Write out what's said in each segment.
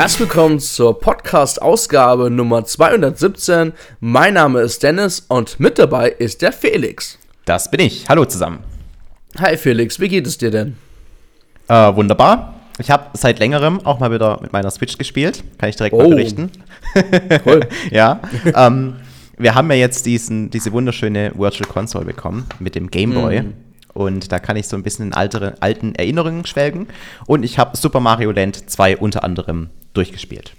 Herzlich willkommen zur Podcast-Ausgabe Nummer 217. Mein Name ist Dennis und mit dabei ist der Felix. Das bin ich. Hallo zusammen. Hi Felix, wie geht es dir denn? Äh, wunderbar. Ich habe seit längerem auch mal wieder mit meiner Switch gespielt. Kann ich direkt oh. mal berichten. Cool. ja. ähm, wir haben ja jetzt diesen, diese wunderschöne Virtual Console bekommen mit dem Game Boy. Mm. Und da kann ich so ein bisschen in altere, alten Erinnerungen schwelgen. Und ich habe Super Mario Land 2 unter anderem durchgespielt.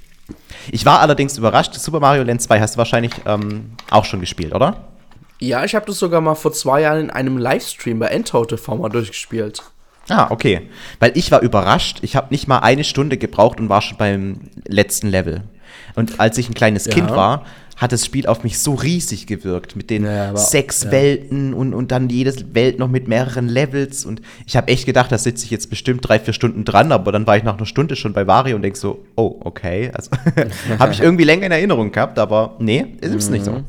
Ich war allerdings überrascht, Super Mario Land 2 hast du wahrscheinlich ähm, auch schon gespielt, oder? Ja, ich habe das sogar mal vor zwei Jahren in einem Livestream bei Endtau TV mal durchgespielt. Ah, okay. Weil ich war überrascht. Ich habe nicht mal eine Stunde gebraucht und war schon beim letzten Level. Und als ich ein kleines ja. Kind war, hat das Spiel auf mich so riesig gewirkt mit den ja, sechs ja. Welten und, und dann jedes Welt noch mit mehreren Levels. Und ich habe echt gedacht, da sitze ich jetzt bestimmt drei, vier Stunden dran, aber dann war ich nach einer Stunde schon bei Wario und denke so, oh, okay. Also habe ich irgendwie länger in Erinnerung gehabt, aber nee, ist mhm. nicht so.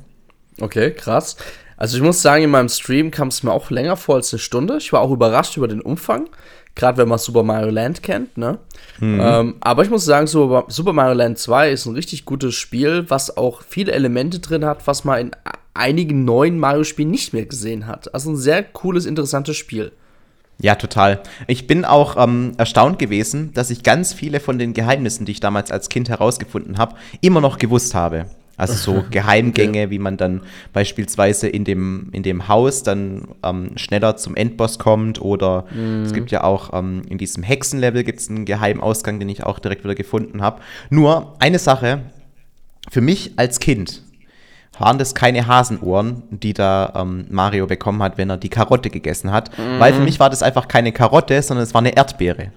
Okay, krass. Also ich muss sagen, in meinem Stream kam es mir auch länger vor als eine Stunde. Ich war auch überrascht über den Umfang. Gerade wenn man Super Mario Land kennt, ne? Mhm. Ähm, aber ich muss sagen, Super, Super Mario Land 2 ist ein richtig gutes Spiel, was auch viele Elemente drin hat, was man in einigen neuen Mario-Spielen nicht mehr gesehen hat. Also ein sehr cooles, interessantes Spiel. Ja, total. Ich bin auch ähm, erstaunt gewesen, dass ich ganz viele von den Geheimnissen, die ich damals als Kind herausgefunden habe, immer noch gewusst habe. Also so Geheimgänge, wie man dann beispielsweise in dem, in dem Haus dann ähm, schneller zum Endboss kommt oder mhm. es gibt ja auch ähm, in diesem Hexenlevel gibt es einen Geheimausgang, den ich auch direkt wieder gefunden habe. Nur eine Sache, für mich als Kind waren das keine Hasenohren, die da ähm, Mario bekommen hat, wenn er die Karotte gegessen hat, mhm. weil für mich war das einfach keine Karotte, sondern es war eine Erdbeere.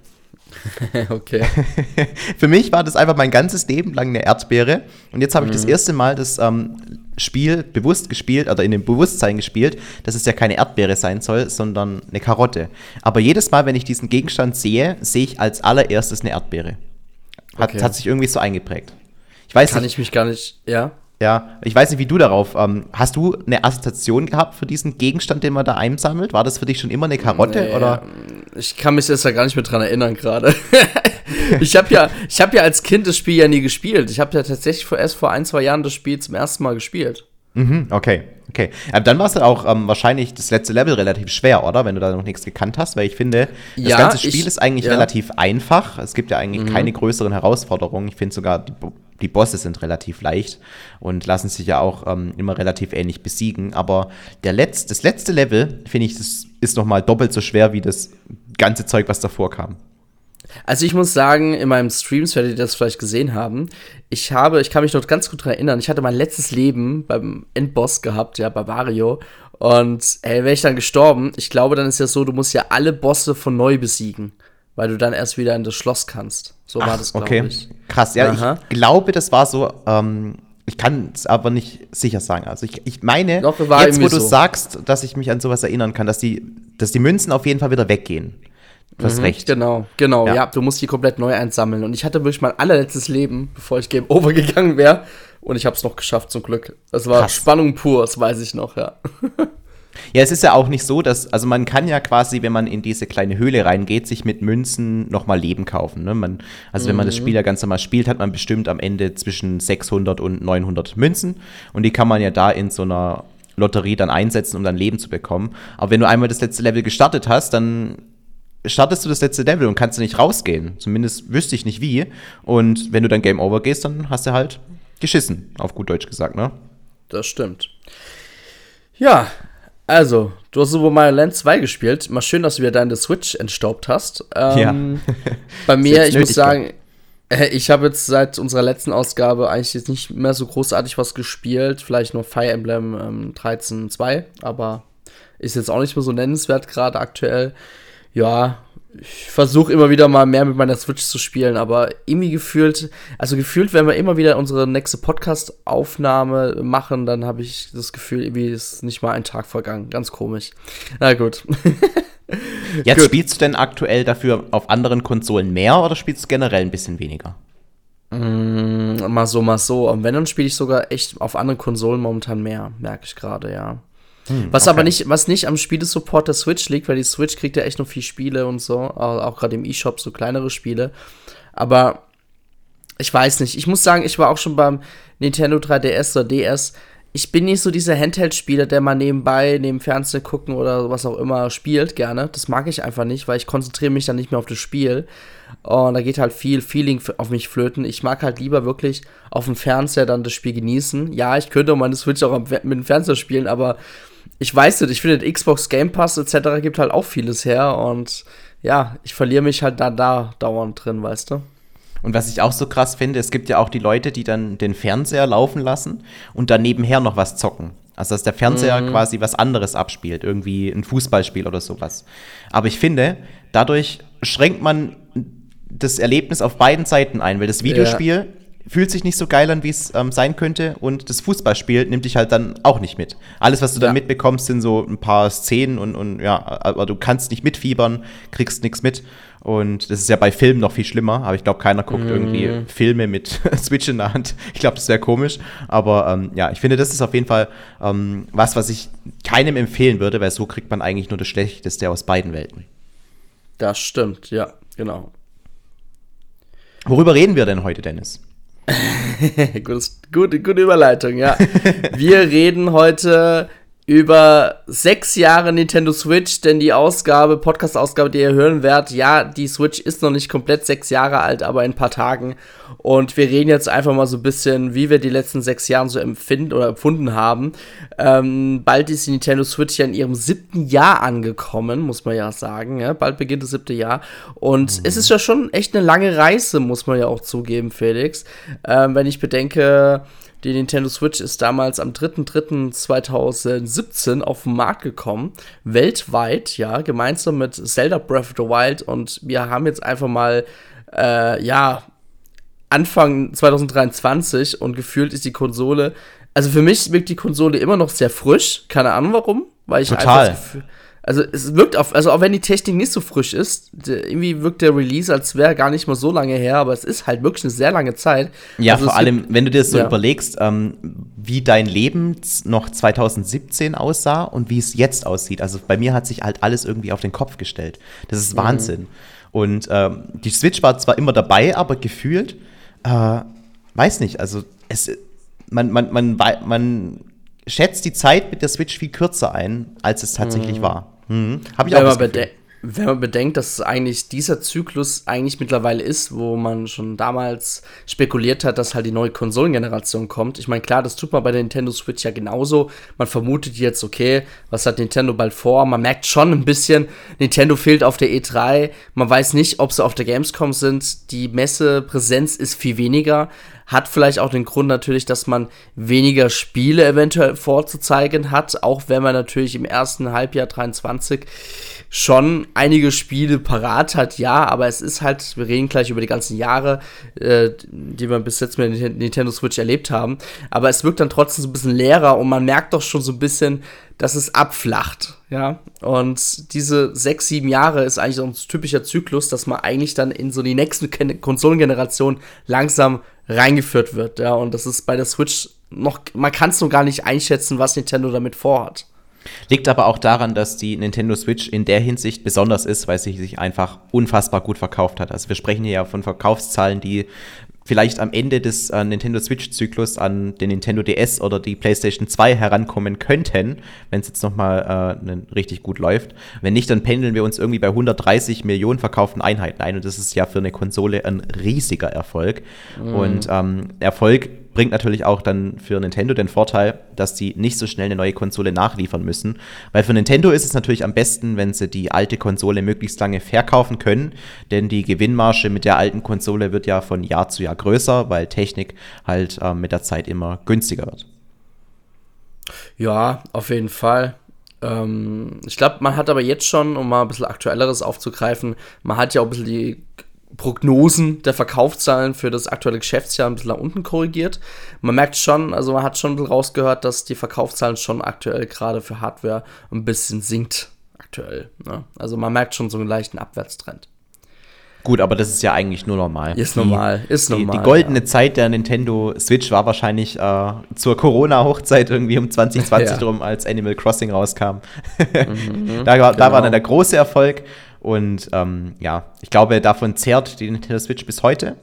okay. Für mich war das einfach mein ganzes Leben lang eine Erdbeere. Und jetzt habe ich mhm. das erste Mal das ähm, Spiel bewusst gespielt, oder in dem Bewusstsein gespielt, dass es ja keine Erdbeere sein soll, sondern eine Karotte. Aber jedes Mal, wenn ich diesen Gegenstand sehe, sehe ich als allererstes eine Erdbeere. Hat, okay. hat sich irgendwie so eingeprägt. Ich weiß Kann nicht, ich mich gar nicht, ja. Ja, ich weiß nicht, wie du darauf. Ähm, hast du eine Assoziation gehabt für diesen Gegenstand, den man da einsammelt? War das für dich schon immer eine Karotte nee, oder? Ich kann mich jetzt ja gar nicht mehr dran erinnern gerade. ich habe ja, ich habe ja als Kind das Spiel ja nie gespielt. Ich habe ja tatsächlich vor, erst vor ein zwei Jahren das Spiel zum ersten Mal gespielt. Mhm, okay, okay. Aber dann war es auch ähm, wahrscheinlich das letzte Level relativ schwer, oder? Wenn du da noch nichts gekannt hast, weil ich finde, das ja, ganze Spiel ich, ist eigentlich ja. relativ einfach. Es gibt ja eigentlich mhm. keine größeren Herausforderungen. Ich finde sogar die die Bosse sind relativ leicht und lassen sich ja auch ähm, immer relativ ähnlich besiegen. Aber der Letz-, das letzte Level, finde ich, das ist noch mal doppelt so schwer wie das ganze Zeug, was davor kam. Also ich muss sagen, in meinem Streams werdet ihr das vielleicht gesehen haben. Ich habe, ich kann mich noch ganz gut daran erinnern, ich hatte mein letztes Leben beim Endboss gehabt, ja, bei Wario. Und ey, wäre ich dann gestorben, ich glaube, dann ist ja so, du musst ja alle Bosse von neu besiegen weil du dann erst wieder in das Schloss kannst. So Ach, war das, glaube okay. ich. Krass, ja, Aha. ich glaube, das war so, ähm, ich kann es aber nicht sicher sagen. Also ich, ich meine, Doch, jetzt wo du so. sagst, dass ich mich an sowas erinnern kann, dass die, dass die Münzen auf jeden Fall wieder weggehen. Du hast mhm, recht. Genau, genau, ja. ja. Du musst die komplett neu einsammeln. Und ich hatte wirklich mein allerletztes Leben, bevor ich Game Over gegangen wäre. Und ich habe es noch geschafft, zum Glück. Das war Krass. Spannung pur, das weiß ich noch, ja. Ja, es ist ja auch nicht so, dass, also man kann ja quasi, wenn man in diese kleine Höhle reingeht, sich mit Münzen nochmal Leben kaufen. Ne? Man, also mhm. wenn man das mhm. Spiel ja ganz normal spielt, hat man bestimmt am Ende zwischen 600 und 900 Münzen und die kann man ja da in so einer Lotterie dann einsetzen, um dann Leben zu bekommen. Aber wenn du einmal das letzte Level gestartet hast, dann startest du das letzte Level und kannst du nicht rausgehen. Zumindest wüsste ich nicht wie. Und wenn du dann Game Over gehst, dann hast du halt geschissen, auf gut Deutsch gesagt, ne? Das stimmt. Ja, also, du hast Super Mario Land 2 gespielt. Mal schön, dass du wieder deine Switch entstaubt hast. Ähm, ja. bei mir, ich muss sagen, äh, ich habe jetzt seit unserer letzten Ausgabe eigentlich jetzt nicht mehr so großartig was gespielt. Vielleicht nur Fire Emblem ähm, 13 2, aber ist jetzt auch nicht mehr so nennenswert gerade aktuell. Ja, ich versuche immer wieder mal mehr mit meiner Switch zu spielen, aber irgendwie gefühlt, also gefühlt, wenn wir immer wieder unsere nächste Podcast-Aufnahme machen, dann habe ich das Gefühl, irgendwie ist nicht mal ein Tag vergangen. Ganz komisch. Na gut. Jetzt gut. spielst du denn aktuell dafür auf anderen Konsolen mehr oder spielst du generell ein bisschen weniger? Mm, mal so, mal so. Und wenn, dann spiele ich sogar echt auf anderen Konsolen momentan mehr, merke ich gerade, ja. Hm, was okay. aber nicht, was nicht am Spielesupport der Switch liegt, weil die Switch kriegt ja echt noch viel Spiele und so, auch, gerade im E-Shop so kleinere Spiele. Aber ich weiß nicht. Ich muss sagen, ich war auch schon beim Nintendo 3DS oder DS. Ich bin nicht so dieser Handheld-Spieler, der mal nebenbei, neben Fernsehen gucken oder was auch immer spielt, gerne. Das mag ich einfach nicht, weil ich konzentriere mich dann nicht mehr auf das Spiel. Und da geht halt viel Feeling auf mich flöten. Ich mag halt lieber wirklich auf dem Fernseher dann das Spiel genießen. Ja, ich könnte meine Switch auch mit dem Fernseher spielen, aber ich weiß nicht, ich finde, Xbox Game Pass etc. gibt halt auch vieles her und ja, ich verliere mich halt da, da dauernd drin, weißt du? Und was ich auch so krass finde, es gibt ja auch die Leute, die dann den Fernseher laufen lassen und dann nebenher noch was zocken. Also dass der Fernseher mhm. quasi was anderes abspielt, irgendwie ein Fußballspiel oder sowas. Aber ich finde, dadurch schränkt man das Erlebnis auf beiden Seiten ein, weil das Videospiel ja. Fühlt sich nicht so geil an, wie es ähm, sein könnte und das Fußballspiel nimmt dich halt dann auch nicht mit. Alles, was du ja. dann mitbekommst, sind so ein paar Szenen und, und ja, aber du kannst nicht mitfiebern, kriegst nichts mit. Und das ist ja bei Filmen noch viel schlimmer, aber ich glaube, keiner guckt mm. irgendwie Filme mit Switch in der Hand. Ich glaube, das wäre komisch. Aber ähm, ja, ich finde, das ist auf jeden Fall ähm, was, was ich keinem empfehlen würde, weil so kriegt man eigentlich nur das Schlechteste aus beiden Welten. Das stimmt, ja, genau. Worüber reden wir denn heute, Dennis? Gutes, gute, gute Überleitung, ja. wir reden heute über sechs Jahre Nintendo Switch, denn die Ausgabe, Podcast-Ausgabe, die ihr hören werdet, ja, die Switch ist noch nicht komplett sechs Jahre alt, aber in ein paar Tagen. Und wir reden jetzt einfach mal so ein bisschen, wie wir die letzten sechs Jahre so empfinden oder empfunden haben. Ähm, bald ist die Nintendo Switch ja in ihrem siebten Jahr angekommen, muss man ja sagen. Ja? Bald beginnt das siebte Jahr. Und mhm. es ist ja schon echt eine lange Reise, muss man ja auch zugeben, Felix. Ähm, wenn ich bedenke, die Nintendo Switch ist damals am 3.3.2017 auf den Markt gekommen, weltweit, ja, gemeinsam mit Zelda Breath of the Wild. Und wir haben jetzt einfach mal, äh, ja, Anfang 2023 und gefühlt ist die Konsole, also für mich wirkt die Konsole immer noch sehr frisch, keine Ahnung warum, weil ich Total. einfach das Gefühl, also es wirkt auf, also auch wenn die Technik nicht so frisch ist, irgendwie wirkt der Release, als wäre gar nicht mal so lange her, aber es ist halt wirklich eine sehr lange Zeit. Ja, also vor allem, wenn du dir das so ja. überlegst, ähm, wie dein Leben noch 2017 aussah und wie es jetzt aussieht. Also bei mir hat sich halt alles irgendwie auf den Kopf gestellt. Das ist mhm. Wahnsinn. Mhm. Und ähm, die Switch war zwar immer dabei, aber gefühlt, äh, weiß nicht, also es, man, man, man, man schätzt die Zeit mit der Switch viel kürzer ein, als es tatsächlich mhm. war. Mhm. Habe ich auch das Gefühl wenn man bedenkt, dass eigentlich dieser Zyklus eigentlich mittlerweile ist, wo man schon damals spekuliert hat, dass halt die neue Konsolengeneration kommt. Ich meine, klar, das tut man bei der Nintendo Switch ja genauso. Man vermutet jetzt, okay, was hat Nintendo bald vor? Man merkt schon ein bisschen, Nintendo fehlt auf der E3. Man weiß nicht, ob sie auf der Gamescom sind. Die Messepräsenz ist viel weniger. Hat vielleicht auch den Grund natürlich, dass man weniger Spiele eventuell vorzuzeigen hat, auch wenn man natürlich im ersten Halbjahr 23 schon einige Spiele parat hat, ja, aber es ist halt, wir reden gleich über die ganzen Jahre, äh, die wir bis jetzt mit Nintendo Switch erlebt haben, aber es wirkt dann trotzdem so ein bisschen leerer und man merkt doch schon so ein bisschen, dass es abflacht, ja. Und diese sechs, sieben Jahre ist eigentlich so ein typischer Zyklus, dass man eigentlich dann in so die nächste Konsolengeneration langsam reingeführt wird, ja. Und das ist bei der Switch noch, man kann es noch gar nicht einschätzen, was Nintendo damit vorhat. Liegt aber auch daran, dass die Nintendo Switch in der Hinsicht besonders ist, weil sie sich einfach unfassbar gut verkauft hat. Also wir sprechen hier ja von Verkaufszahlen, die vielleicht am Ende des äh, Nintendo Switch-Zyklus an den Nintendo DS oder die PlayStation 2 herankommen könnten, wenn es jetzt nochmal äh, ne, richtig gut läuft. Wenn nicht, dann pendeln wir uns irgendwie bei 130 Millionen verkauften Einheiten ein und das ist ja für eine Konsole ein riesiger Erfolg. Mhm. Und ähm, Erfolg bringt natürlich auch dann für Nintendo den Vorteil, dass die nicht so schnell eine neue Konsole nachliefern müssen. Weil für Nintendo ist es natürlich am besten, wenn sie die alte Konsole möglichst lange verkaufen können, denn die Gewinnmarge mit der alten Konsole wird ja von Jahr zu Jahr größer, weil Technik halt äh, mit der Zeit immer günstiger wird. Ja, auf jeden Fall. Ähm, ich glaube, man hat aber jetzt schon, um mal ein bisschen aktuelleres aufzugreifen, man hat ja auch ein bisschen die Prognosen der Verkaufszahlen für das aktuelle Geschäftsjahr ein bisschen nach unten korrigiert. Man merkt schon, also man hat schon ein bisschen rausgehört, dass die Verkaufszahlen schon aktuell gerade für Hardware ein bisschen sinkt aktuell. Ne? Also man merkt schon so einen leichten Abwärtstrend. Gut, aber das ist ja eigentlich nur normal. Ist die, normal, ist die, normal. Die goldene ja. Zeit der Nintendo Switch war wahrscheinlich äh, zur Corona-Hochzeit irgendwie um 2020 ja. drum, als Animal Crossing rauskam. Mhm, da, da genau. war dann der große Erfolg. Und ähm, ja, ich glaube, davon zehrt die Nintendo Switch bis heute.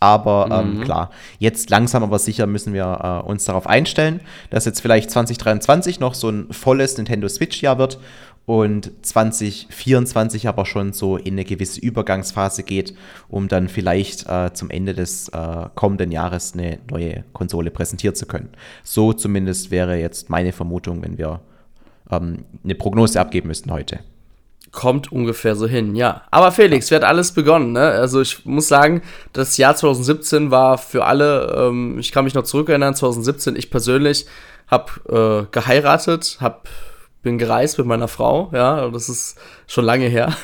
Aber ähm, mhm. klar, jetzt langsam aber sicher müssen wir äh, uns darauf einstellen, dass jetzt vielleicht 2023 noch so ein volles Nintendo Switch-Jahr wird und 2024 aber schon so in eine gewisse Übergangsphase geht, um dann vielleicht äh, zum Ende des äh, kommenden Jahres eine neue Konsole präsentieren zu können. So zumindest wäre jetzt meine Vermutung, wenn wir ähm, eine Prognose abgeben müssten heute. Kommt ungefähr so hin, ja. Aber Felix, wie hat alles begonnen? Ne? Also ich muss sagen, das Jahr 2017 war für alle, ähm, ich kann mich noch zurückerinnern, 2017, ich persönlich habe äh, geheiratet, hab, bin gereist mit meiner Frau, ja, das ist schon lange her.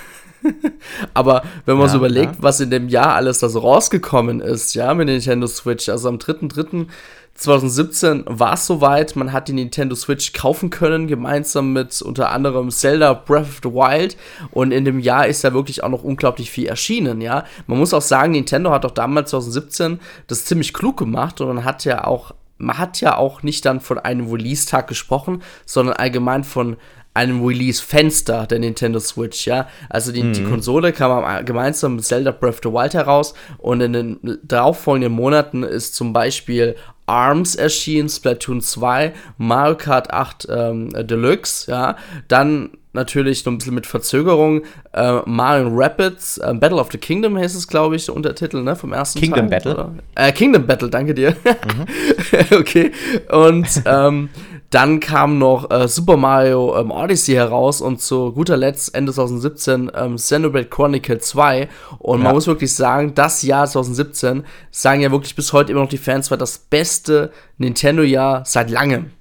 Aber wenn man ja, so überlegt, ja. was in dem Jahr alles da so rausgekommen ist, ja, mit Nintendo Switch, also am 3.3. 2017 war es soweit, man hat die Nintendo Switch kaufen können, gemeinsam mit unter anderem Zelda Breath of the Wild. Und in dem Jahr ist da wirklich auch noch unglaublich viel erschienen, ja. Man muss auch sagen, Nintendo hat auch damals 2017 das ziemlich klug gemacht und man hat ja auch, man hat ja auch nicht dann von einem Release-Tag gesprochen, sondern allgemein von einem Release-Fenster der Nintendo Switch, ja. Also die, mhm. die Konsole kam gemeinsam mit Zelda Breath of the Wild heraus und in den darauffolgenden Monaten ist zum Beispiel ARMS erschienen, Splatoon 2, Mario Kart 8 ähm, Deluxe, ja, dann natürlich noch ein bisschen mit Verzögerung äh, Mario Rapids, äh, Battle of the Kingdom heißt es, glaube ich, der Untertitel, ne, vom ersten Kingdom Teil, Battle. Äh, Kingdom Battle, danke dir. Mhm. okay, und ähm, dann kam noch äh, Super Mario ähm, Odyssey heraus und zu guter Letzt Ende 2017 ähm, Xenoblade Chronicle 2. Und ja. man muss wirklich sagen, das Jahr 2017 sagen ja wirklich bis heute immer noch die Fans war das beste Nintendo-Jahr seit langem.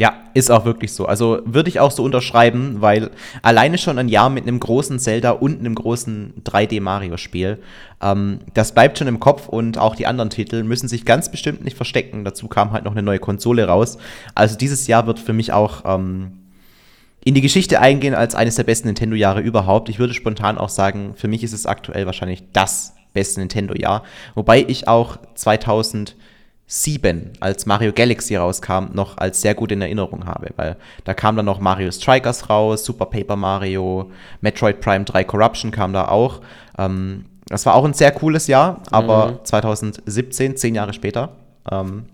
Ja, ist auch wirklich so. Also würde ich auch so unterschreiben, weil alleine schon ein Jahr mit einem großen Zelda und einem großen 3D-Mario-Spiel, ähm, das bleibt schon im Kopf und auch die anderen Titel müssen sich ganz bestimmt nicht verstecken. Dazu kam halt noch eine neue Konsole raus. Also dieses Jahr wird für mich auch ähm, in die Geschichte eingehen als eines der besten Nintendo-Jahre überhaupt. Ich würde spontan auch sagen, für mich ist es aktuell wahrscheinlich das beste Nintendo-Jahr. Wobei ich auch 2000 7, als Mario Galaxy rauskam, noch als sehr gut in Erinnerung habe, weil da kam dann noch Mario Strikers raus, Super Paper Mario, Metroid Prime 3 Corruption kam da auch. Ähm, das war auch ein sehr cooles Jahr, aber mhm. 2017, zehn Jahre später, ähm,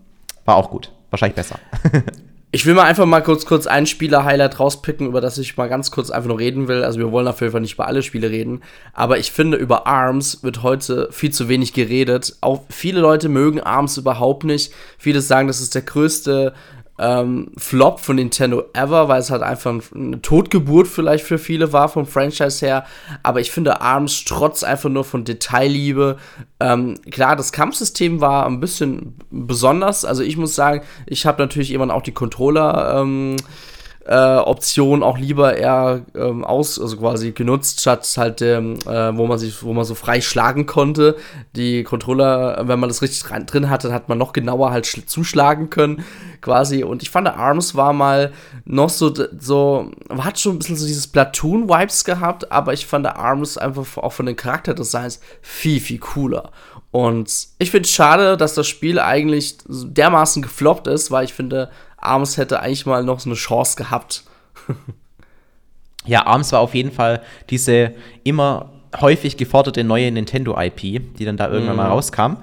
war auch gut. Wahrscheinlich besser. Ich will mal einfach mal kurz, kurz ein Spieler-Highlight rauspicken, über das ich mal ganz kurz einfach nur reden will. Also wir wollen auf jeden Fall nicht über alle Spiele reden. Aber ich finde, über ARMS wird heute viel zu wenig geredet. Auch viele Leute mögen ARMS überhaupt nicht. Viele sagen, das ist der größte ähm, Flop von Nintendo ever, weil es halt einfach eine Totgeburt vielleicht für viele war vom Franchise her. Aber ich finde ARMS trotz einfach nur von Detailliebe. Ähm, klar, das Kampfsystem war ein bisschen besonders. Also ich muss sagen, ich habe natürlich immer auch die Controller. Ähm, äh, Option auch lieber eher ähm, aus, also quasi genutzt, statt halt, ähm, äh, wo man sich, wo man so frei schlagen konnte. Die Controller, wenn man das richtig drin hatte, hat man noch genauer halt zuschlagen können, quasi. Und ich fand, Arms war mal noch so, so, hat schon ein bisschen so dieses Platoon-Vibes gehabt, aber ich fand Arms einfach auch von den Charakterdesigns viel, viel cooler. Und ich finde es schade, dass das Spiel eigentlich dermaßen gefloppt ist, weil ich finde, Arms hätte eigentlich mal noch so eine Chance gehabt. ja, Arms war auf jeden Fall diese immer häufig geforderte neue Nintendo-IP, die dann da irgendwann mhm. mal rauskam.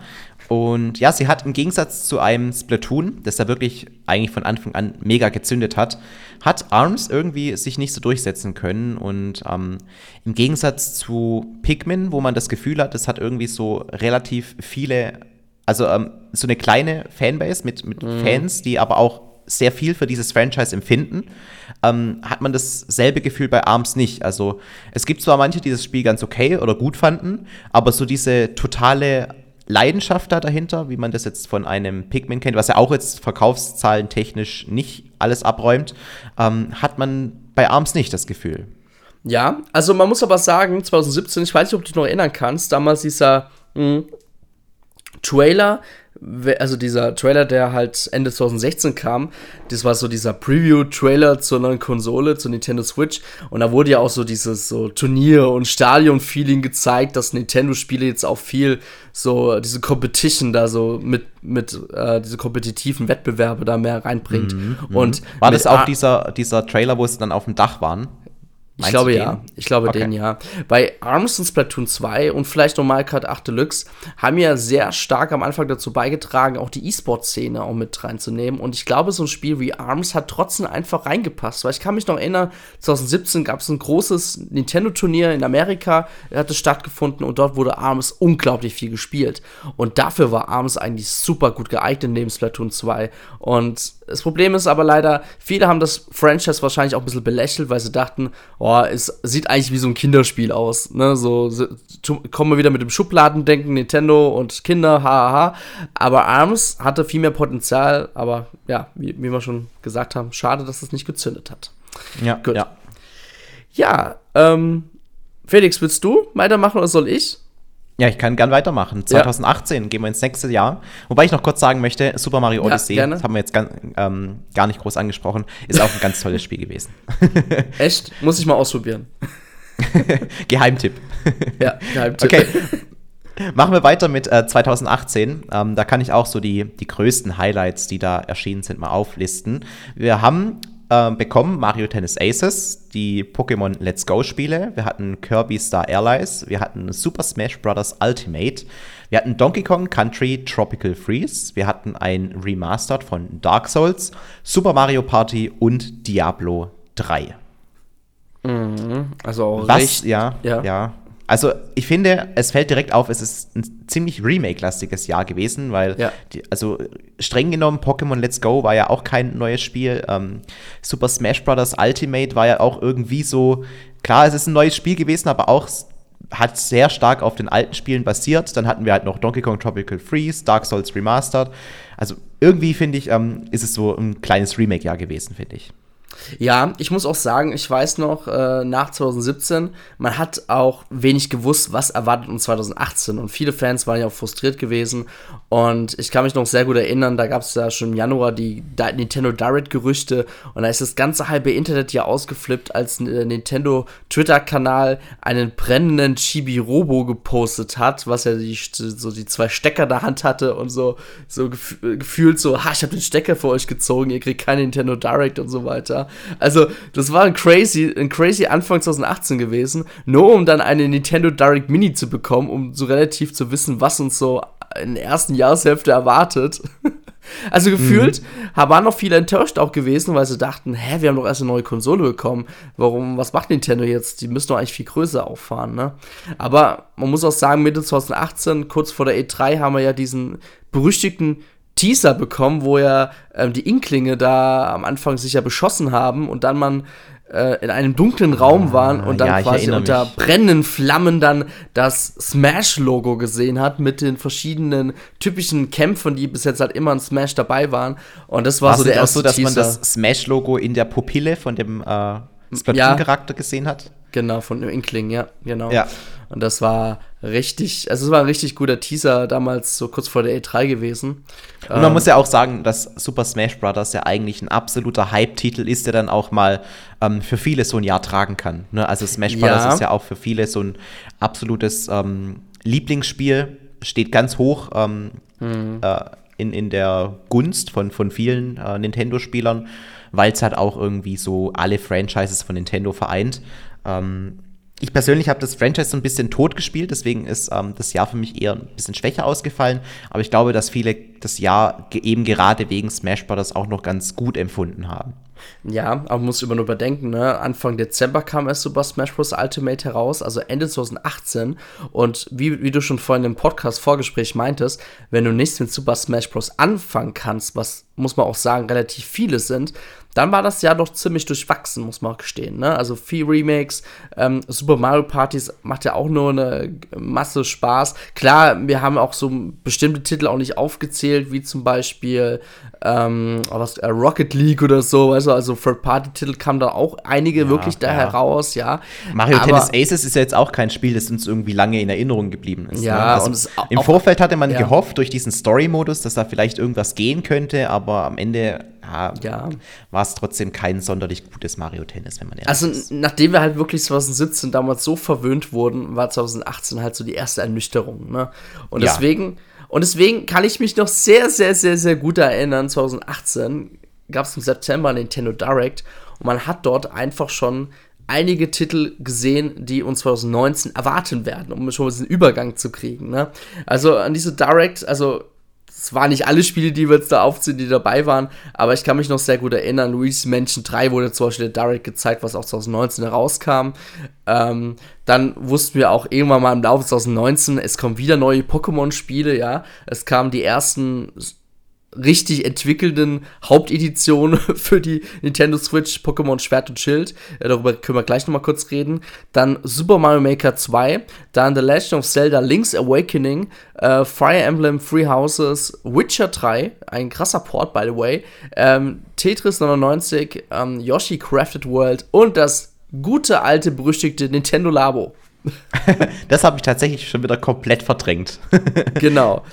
Und ja, sie hat im Gegensatz zu einem Splatoon, das da wirklich eigentlich von Anfang an mega gezündet hat, hat ARMS irgendwie sich nicht so durchsetzen können. Und ähm, im Gegensatz zu Pikmin, wo man das Gefühl hat, es hat irgendwie so relativ viele, also ähm, so eine kleine Fanbase mit, mit mhm. Fans, die aber auch sehr viel für dieses Franchise empfinden, ähm, hat man dasselbe Gefühl bei ARMS nicht. Also es gibt zwar manche, die das Spiel ganz okay oder gut fanden, aber so diese totale Leidenschaft da dahinter, wie man das jetzt von einem Pikmin kennt, was ja auch jetzt Verkaufszahlen technisch nicht alles abräumt, ähm, hat man bei ARMS nicht das Gefühl. Ja, also man muss aber sagen, 2017, ich weiß nicht, ob du dich noch erinnern kannst, damals dieser mh, hm, Trailer also dieser Trailer, der halt Ende 2016 kam, das war so dieser Preview-Trailer zur neuen Konsole, zur Nintendo Switch. Und da wurde ja auch so dieses so Turnier- und Stadion-Feeling gezeigt, dass Nintendo-Spiele jetzt auch viel so diese Competition da so mit, mit äh, diese kompetitiven Wettbewerbe da mehr reinbringt. Mhm, und war das auch dieser, dieser Trailer, wo es dann auf dem Dach waren? Ich glaube ja. Ich glaube okay. den ja. Bei Arms und Splatoon 2 und vielleicht noch Mario Kart 8 Deluxe haben ja sehr stark am Anfang dazu beigetragen, auch die E-Sport-Szene auch mit reinzunehmen. Und ich glaube, so ein Spiel wie Arms hat trotzdem einfach reingepasst. Weil ich kann mich noch erinnern, 2017 gab es ein großes Nintendo-Turnier in Amerika, hat es stattgefunden und dort wurde Arms unglaublich viel gespielt. Und dafür war Arms eigentlich super gut geeignet neben Splatoon 2. Und das Problem ist aber leider, viele haben das Franchise wahrscheinlich auch ein bisschen belächelt, weil sie dachten, oh, es sieht eigentlich wie so ein Kinderspiel aus. Ne? So, kommen wir wieder mit dem Schubladendenken, Nintendo und Kinder, haha. Aber ARMS hatte viel mehr Potenzial, aber ja, wie, wie wir schon gesagt haben, schade, dass es nicht gezündet hat. Ja, gut. Ja, ja ähm, Felix, willst du weitermachen oder soll ich? Ja, ich kann gern weitermachen. 2018 ja. gehen wir ins nächste Jahr. Wobei ich noch kurz sagen möchte, Super Mario Odyssey, ja, das haben wir jetzt gar, ähm, gar nicht groß angesprochen, ist auch ein ganz tolles Spiel gewesen. Echt? Muss ich mal ausprobieren. Geheimtipp. Ja, Geheimtipp. Okay. Machen wir weiter mit äh, 2018. Ähm, da kann ich auch so die, die größten Highlights, die da erschienen sind, mal auflisten. Wir haben äh, bekommen. Mario Tennis Aces, die Pokémon Let's Go Spiele, wir hatten Kirby Star Allies, wir hatten Super Smash Bros. Ultimate, wir hatten Donkey Kong Country Tropical Freeze, wir hatten ein Remastered von Dark Souls, Super Mario Party und Diablo 3. Mhm, also auch Was, recht, ja, ja, ja. Also ich finde, es fällt direkt auf, es ist ein ziemlich Remake-lastiges Jahr gewesen, weil, ja. die, also streng genommen, Pokémon Let's Go war ja auch kein neues Spiel. Ähm, Super Smash Bros. Ultimate war ja auch irgendwie so, klar, es ist ein neues Spiel gewesen, aber auch hat sehr stark auf den alten Spielen basiert. Dann hatten wir halt noch Donkey Kong Tropical Freeze, Dark Souls Remastered. Also irgendwie finde ich, ähm, ist es so ein kleines Remake-Jahr gewesen, finde ich. Ja, ich muss auch sagen, ich weiß noch, äh, nach 2017, man hat auch wenig gewusst, was erwartet uns 2018. Und viele Fans waren ja auch frustriert gewesen. Und ich kann mich noch sehr gut erinnern, da gab es ja schon im Januar die Di Nintendo Direct-Gerüchte. Und da ist das ganze halbe Internet ja ausgeflippt, als äh, Nintendo Twitter-Kanal einen brennenden Chibi-Robo gepostet hat, was ja die, so die zwei Stecker der Hand hatte und so, so gef gefühlt so, ha, ich habe den Stecker für euch gezogen, ihr kriegt kein Nintendo Direct und so weiter. Also, das war ein crazy, ein crazy Anfang 2018 gewesen, nur um dann eine Nintendo Direct Mini zu bekommen, um so relativ zu wissen, was uns so in der ersten Jahreshälfte erwartet. Also gefühlt mhm. waren noch viele enttäuscht auch gewesen, weil sie dachten, hä, wir haben doch erst eine neue Konsole bekommen. Warum, was macht Nintendo jetzt? Die müssen doch eigentlich viel größer auffahren, ne? Aber man muss auch sagen, Mitte 2018, kurz vor der E3, haben wir ja diesen berüchtigten Teaser bekommen, wo ja ähm, die Inklinge da am Anfang sich ja beschossen haben und dann man äh, in einem dunklen Raum ah, waren und dann ja, quasi unter mich. brennenden Flammen dann das Smash-Logo gesehen hat mit den verschiedenen typischen Kämpfen, die bis jetzt halt immer in Smash dabei waren. Und das war War's so der erste auch so, dass Teaser. man das Smash-Logo in der Pupille von dem äh, Splatoon-Charakter ja, gesehen hat? Genau, von dem Inkling, ja, genau. Ja. Und das war richtig, also es war ein richtig guter Teaser damals, so kurz vor der E3 gewesen. Und man ähm, muss ja auch sagen, dass Super Smash Bros. ja eigentlich ein absoluter Hype-Titel ist, der dann auch mal ähm, für viele so ein Jahr tragen kann. Ne? Also Smash Bros. Ja. ist ja auch für viele so ein absolutes ähm, Lieblingsspiel, steht ganz hoch ähm, mhm. äh, in, in der Gunst von, von vielen äh, Nintendo-Spielern, weil es halt auch irgendwie so alle Franchises von Nintendo vereint. Ähm, ich persönlich habe das Franchise so ein bisschen tot gespielt, deswegen ist ähm, das Jahr für mich eher ein bisschen schwächer ausgefallen. Aber ich glaube, dass viele das Jahr eben gerade wegen Smash Bros. auch noch ganz gut empfunden haben. Ja, aber man muss immer nur überdenken, ne? Anfang Dezember kam erst Super Smash Bros. Ultimate heraus, also Ende 2018. Und wie, wie du schon vorhin im Podcast-Vorgespräch meintest, wenn du nichts mit Super Smash Bros. anfangen kannst, was muss man auch sagen, relativ viele sind, dann war das ja doch ziemlich durchwachsen, muss man auch gestehen. Ne? Also viel Remakes, ähm, Super Mario Partys macht ja auch nur eine Masse Spaß. Klar, wir haben auch so bestimmte Titel auch nicht aufgezählt, wie zum Beispiel ähm, was, äh, Rocket League oder so, weißt du, also Third-Party-Titel kamen da auch einige ja, wirklich da ja. heraus, ja. Mario Aber, Tennis Aces ist ja jetzt auch kein Spiel, das uns irgendwie lange in Erinnerung geblieben ist. Ja, ne? also und Im Vorfeld hatte man ja. gehofft, durch diesen Story-Modus, dass da vielleicht irgendwas gehen könnte, aber am Ende ja, ja. war es trotzdem kein sonderlich gutes Mario Tennis, wenn man ehrlich also, ist. Also, nachdem wir halt wirklich 2017 damals so verwöhnt wurden, war 2018 halt so die erste Ernüchterung. Ne? Und ja. deswegen, und deswegen kann ich mich noch sehr, sehr, sehr, sehr gut erinnern. 2018 gab es im September Nintendo Direct und man hat dort einfach schon einige Titel gesehen, die uns 2019 erwarten werden, um schon diesen Übergang zu kriegen. Ne? Also an diese Direct, also es waren nicht alle Spiele, die wir jetzt da aufziehen, die dabei waren, aber ich kann mich noch sehr gut erinnern. Luigi's Mansion 3 wurde zum Beispiel Direct gezeigt, was auch 2019 herauskam. Ähm, dann wussten wir auch irgendwann mal im Laufe 2019, es kommen wieder neue Pokémon-Spiele, ja. Es kamen die ersten richtig entwickelnden Hauptedition für die Nintendo Switch Pokémon Schwert und Schild. Äh, darüber können wir gleich nochmal kurz reden. Dann Super Mario Maker 2, dann The Legend of Zelda Link's Awakening, äh, Fire Emblem Free Houses, Witcher 3, ein krasser Port, by the way, ähm, Tetris 99, ähm, Yoshi Crafted World und das gute alte berüchtigte Nintendo Labo. das habe ich tatsächlich schon wieder komplett verdrängt. genau.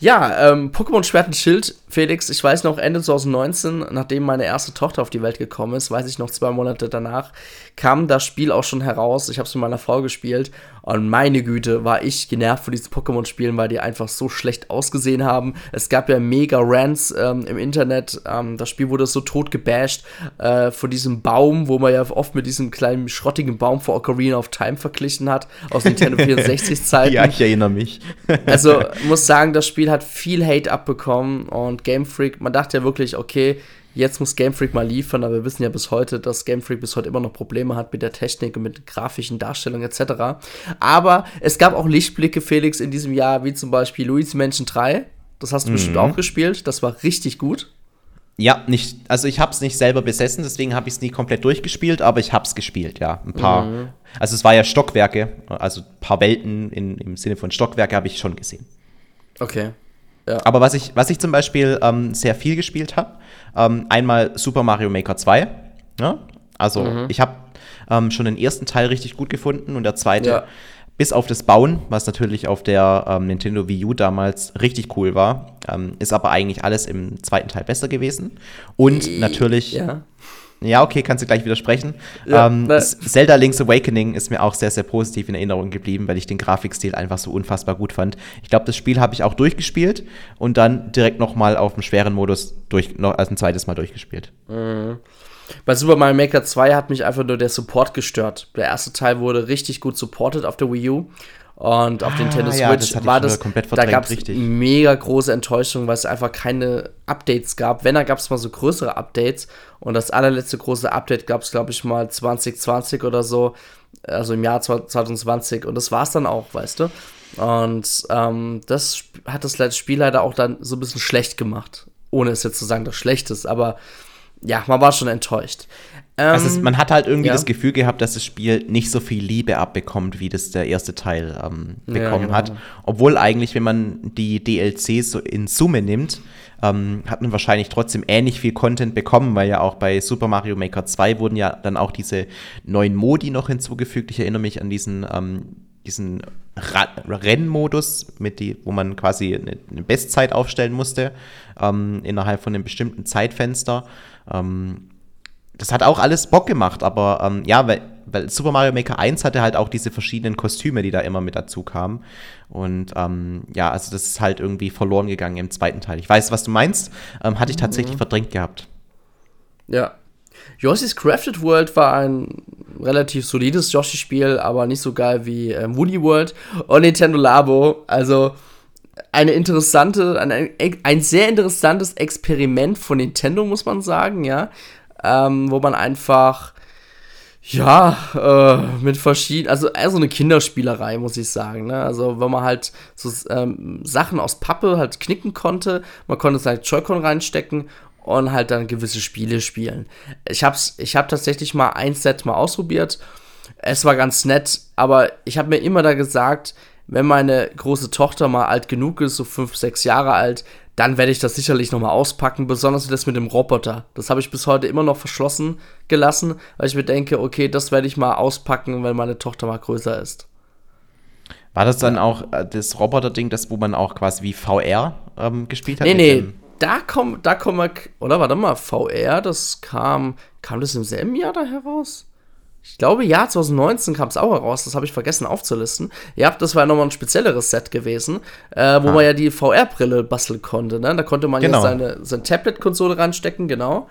Ja, ähm, Pokémon Schwert und Schild, Felix, ich weiß noch, Ende 2019, nachdem meine erste Tochter auf die Welt gekommen ist, weiß ich noch, zwei Monate danach, kam das Spiel auch schon heraus. Ich habe es mit meiner Frau gespielt und meine Güte, war ich genervt von diesen Pokémon-Spielen, weil die einfach so schlecht ausgesehen haben. Es gab ja mega Rants ähm, im Internet. Ähm, das Spiel wurde so tot gebasht äh, von diesem Baum, wo man ja oft mit diesem kleinen schrottigen Baum vor Ocarina of Time verglichen hat, aus Nintendo 64-Zeiten. ja, ich erinnere mich. also, muss sagen, das Spiel hat viel Hate abbekommen und Game Freak, man dachte ja wirklich, okay, Jetzt muss Game Freak mal liefern, aber wir wissen ja bis heute, dass Game Freak bis heute immer noch Probleme hat mit der Technik und mit grafischen Darstellungen etc. Aber es gab auch Lichtblicke, Felix, in diesem Jahr, wie zum Beispiel Luigi's Mansion 3. Das hast du mhm. bestimmt auch gespielt. Das war richtig gut. Ja, nicht, also ich habe es nicht selber besessen, deswegen habe ich es nie komplett durchgespielt, aber ich habe es gespielt, ja. Ein paar, mhm. also es war ja Stockwerke, also ein paar Welten in, im Sinne von Stockwerke habe ich schon gesehen. Okay. Ja. Aber was ich, was ich zum Beispiel ähm, sehr viel gespielt habe, ähm, einmal Super Mario Maker 2. Ja? Ne? Also mhm. ich habe ähm, schon den ersten Teil richtig gut gefunden und der zweite, ja. bis auf das Bauen, was natürlich auf der ähm, Nintendo Wii U damals richtig cool war, ähm, ist aber eigentlich alles im zweiten Teil besser gewesen. Und natürlich. Ja ja, okay, kannst du gleich widersprechen. Ja, ähm, Zelda Link's Awakening ist mir auch sehr, sehr positiv in Erinnerung geblieben, weil ich den Grafikstil einfach so unfassbar gut fand. Ich glaube, das Spiel habe ich auch durchgespielt und dann direkt noch mal auf dem schweren Modus durch, noch als ein zweites Mal durchgespielt. Mhm. Bei Super Mario Maker 2 hat mich einfach nur der Support gestört. Der erste Teil wurde richtig gut supported auf der Wii U und auf ah, Nintendo Switch das war das, da gab es mega große Enttäuschung, weil es einfach keine Updates gab. Wenn, da gab es mal so größere Updates. Und das allerletzte große Update gab es, glaube ich, mal 2020 oder so. Also im Jahr 2020. Und das war es dann auch, weißt du. Und ähm, das hat das Spiel leider auch dann so ein bisschen schlecht gemacht. Ohne es jetzt zu sagen, dass schlecht ist. Aber ja, man war schon enttäuscht. Also es, ähm, man hat halt irgendwie ja. das Gefühl gehabt, dass das Spiel nicht so viel Liebe abbekommt, wie das der erste Teil ähm, bekommen ja, genau. hat. Obwohl eigentlich, wenn man die DLCs so in Summe nimmt, ähm, hat man wahrscheinlich trotzdem ähnlich viel Content bekommen, weil ja auch bei Super Mario Maker 2 wurden ja dann auch diese neuen Modi noch hinzugefügt. Ich erinnere mich an diesen, ähm, diesen Rennmodus, mit die, wo man quasi eine, eine Bestzeit aufstellen musste, ähm, innerhalb von einem bestimmten Zeitfenster. Ähm, das hat auch alles Bock gemacht, aber ähm, ja, weil, weil Super Mario Maker 1 hatte halt auch diese verschiedenen Kostüme, die da immer mit dazu kamen. Und ähm, ja, also das ist halt irgendwie verloren gegangen im zweiten Teil. Ich weiß, was du meinst, ähm, hatte ich tatsächlich mhm. verdrängt gehabt. Ja. Yoshi's Crafted World war ein relativ solides Yoshi-Spiel, aber nicht so geil wie ähm, Woody World und Nintendo Labo. Also eine interessante, ein, ein sehr interessantes Experiment von Nintendo, muss man sagen, ja ähm, wo man einfach ja, äh, mit verschiedenen, also eher so eine Kinderspielerei, muss ich sagen. Ne? Also, wenn man halt so ähm, Sachen aus Pappe halt knicken konnte, man konnte halt Joy-Con reinstecken und halt dann gewisse Spiele spielen. Ich hab's, ich hab tatsächlich mal ein Set mal ausprobiert. Es war ganz nett, aber ich habe mir immer da gesagt, wenn meine große Tochter mal alt genug ist, so fünf, sechs Jahre alt, dann werde ich das sicherlich nochmal auspacken, besonders das mit dem Roboter. Das habe ich bis heute immer noch verschlossen gelassen, weil ich mir denke, okay, das werde ich mal auspacken, wenn meine Tochter mal größer ist. War das dann auch äh, das Roboter-Ding, das wo man auch quasi wie VR ähm, gespielt hat? Nee, nee, da kommen, da kommen wir, oder warte mal, VR, das kam, kam das im selben Jahr da heraus? Ich glaube, ja, 2019 kam es auch heraus, das habe ich vergessen aufzulisten. Ja, das war ja nochmal ein spezielleres Set gewesen, äh, wo ah. man ja die VR-Brille basteln konnte. Ne? Da konnte man genau. ja seine, seine Tablet-Konsole reinstecken, genau.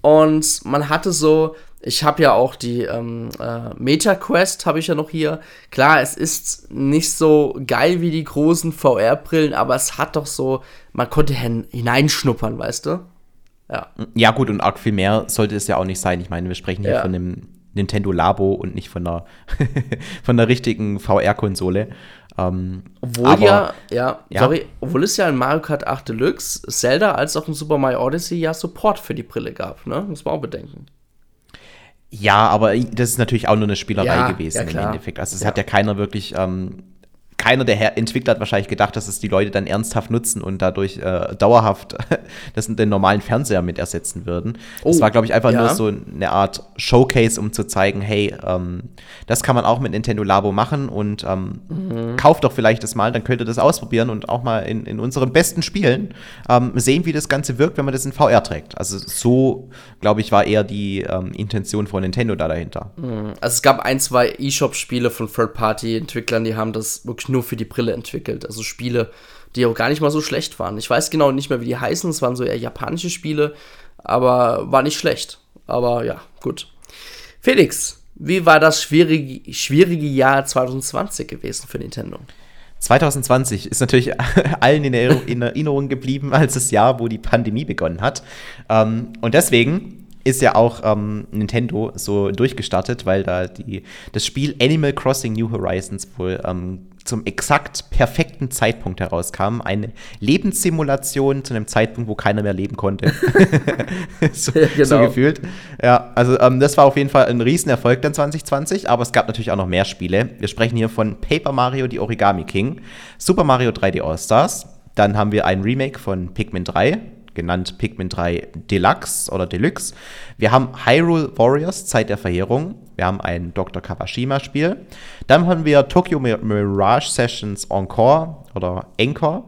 Und man hatte so, ich habe ja auch die ähm, äh, Meta Quest, habe ich ja noch hier. Klar, es ist nicht so geil wie die großen VR-Brillen, aber es hat doch so, man konnte hineinschnuppern, weißt du? Ja. Ja, gut, und arg viel mehr sollte es ja auch nicht sein. Ich meine, wir sprechen hier ja. von einem Nintendo Labo und nicht von der, von der richtigen VR-Konsole. Ähm, obwohl aber, ja, ja, ja, sorry, obwohl es ja in Mario Kart 8 Deluxe, Zelda als auch in Super Mario Odyssey ja Support für die Brille gab, ne? Muss man auch bedenken. Ja, aber das ist natürlich auch nur eine Spielerei ja, gewesen ja, im Endeffekt. Also es hat ja keiner wirklich ähm, keiner der Entwickler hat wahrscheinlich gedacht, dass es die Leute dann ernsthaft nutzen und dadurch äh, dauerhaft das den normalen Fernseher mit ersetzen würden. Oh, das war, glaube ich, einfach ja. nur so eine Art Showcase, um zu zeigen, hey, ähm, das kann man auch mit Nintendo Labo machen und ähm, mhm. kauft doch vielleicht das mal, dann könnt ihr das ausprobieren und auch mal in, in unseren besten Spielen ähm, sehen, wie das Ganze wirkt, wenn man das in VR trägt. Also so, glaube ich, war eher die ähm, Intention von Nintendo da dahinter. Mhm. Also es gab ein, zwei E-Shop-Spiele von Third-Party-Entwicklern, die haben das nur für die Brille entwickelt. Also Spiele, die auch gar nicht mal so schlecht waren. Ich weiß genau nicht mehr, wie die heißen. Es waren so eher japanische Spiele, aber war nicht schlecht. Aber ja, gut. Felix, wie war das schwierige, schwierige Jahr 2020 gewesen für Nintendo? 2020 ist natürlich allen in, Erinnerung geblieben als das Jahr, wo die Pandemie begonnen hat. Ähm, und deswegen ist ja auch ähm, Nintendo so durchgestartet, weil da die, das Spiel Animal Crossing New Horizons wohl ähm, zum exakt perfekten Zeitpunkt herauskam. Eine Lebenssimulation zu einem Zeitpunkt, wo keiner mehr leben konnte. so, ja, genau. so, gefühlt. Ja, also ähm, das war auf jeden Fall ein Riesenerfolg dann 2020, aber es gab natürlich auch noch mehr Spiele. Wir sprechen hier von Paper Mario, die Origami King, Super Mario 3D All-Stars, dann haben wir ein Remake von Pikmin 3, genannt Pikmin 3 Deluxe oder Deluxe. Wir haben Hyrule Warriors, Zeit der Verheerung. Wir haben ein Dr. Kawashima-Spiel. Dann haben wir Tokyo Mirage Sessions Encore oder Encore.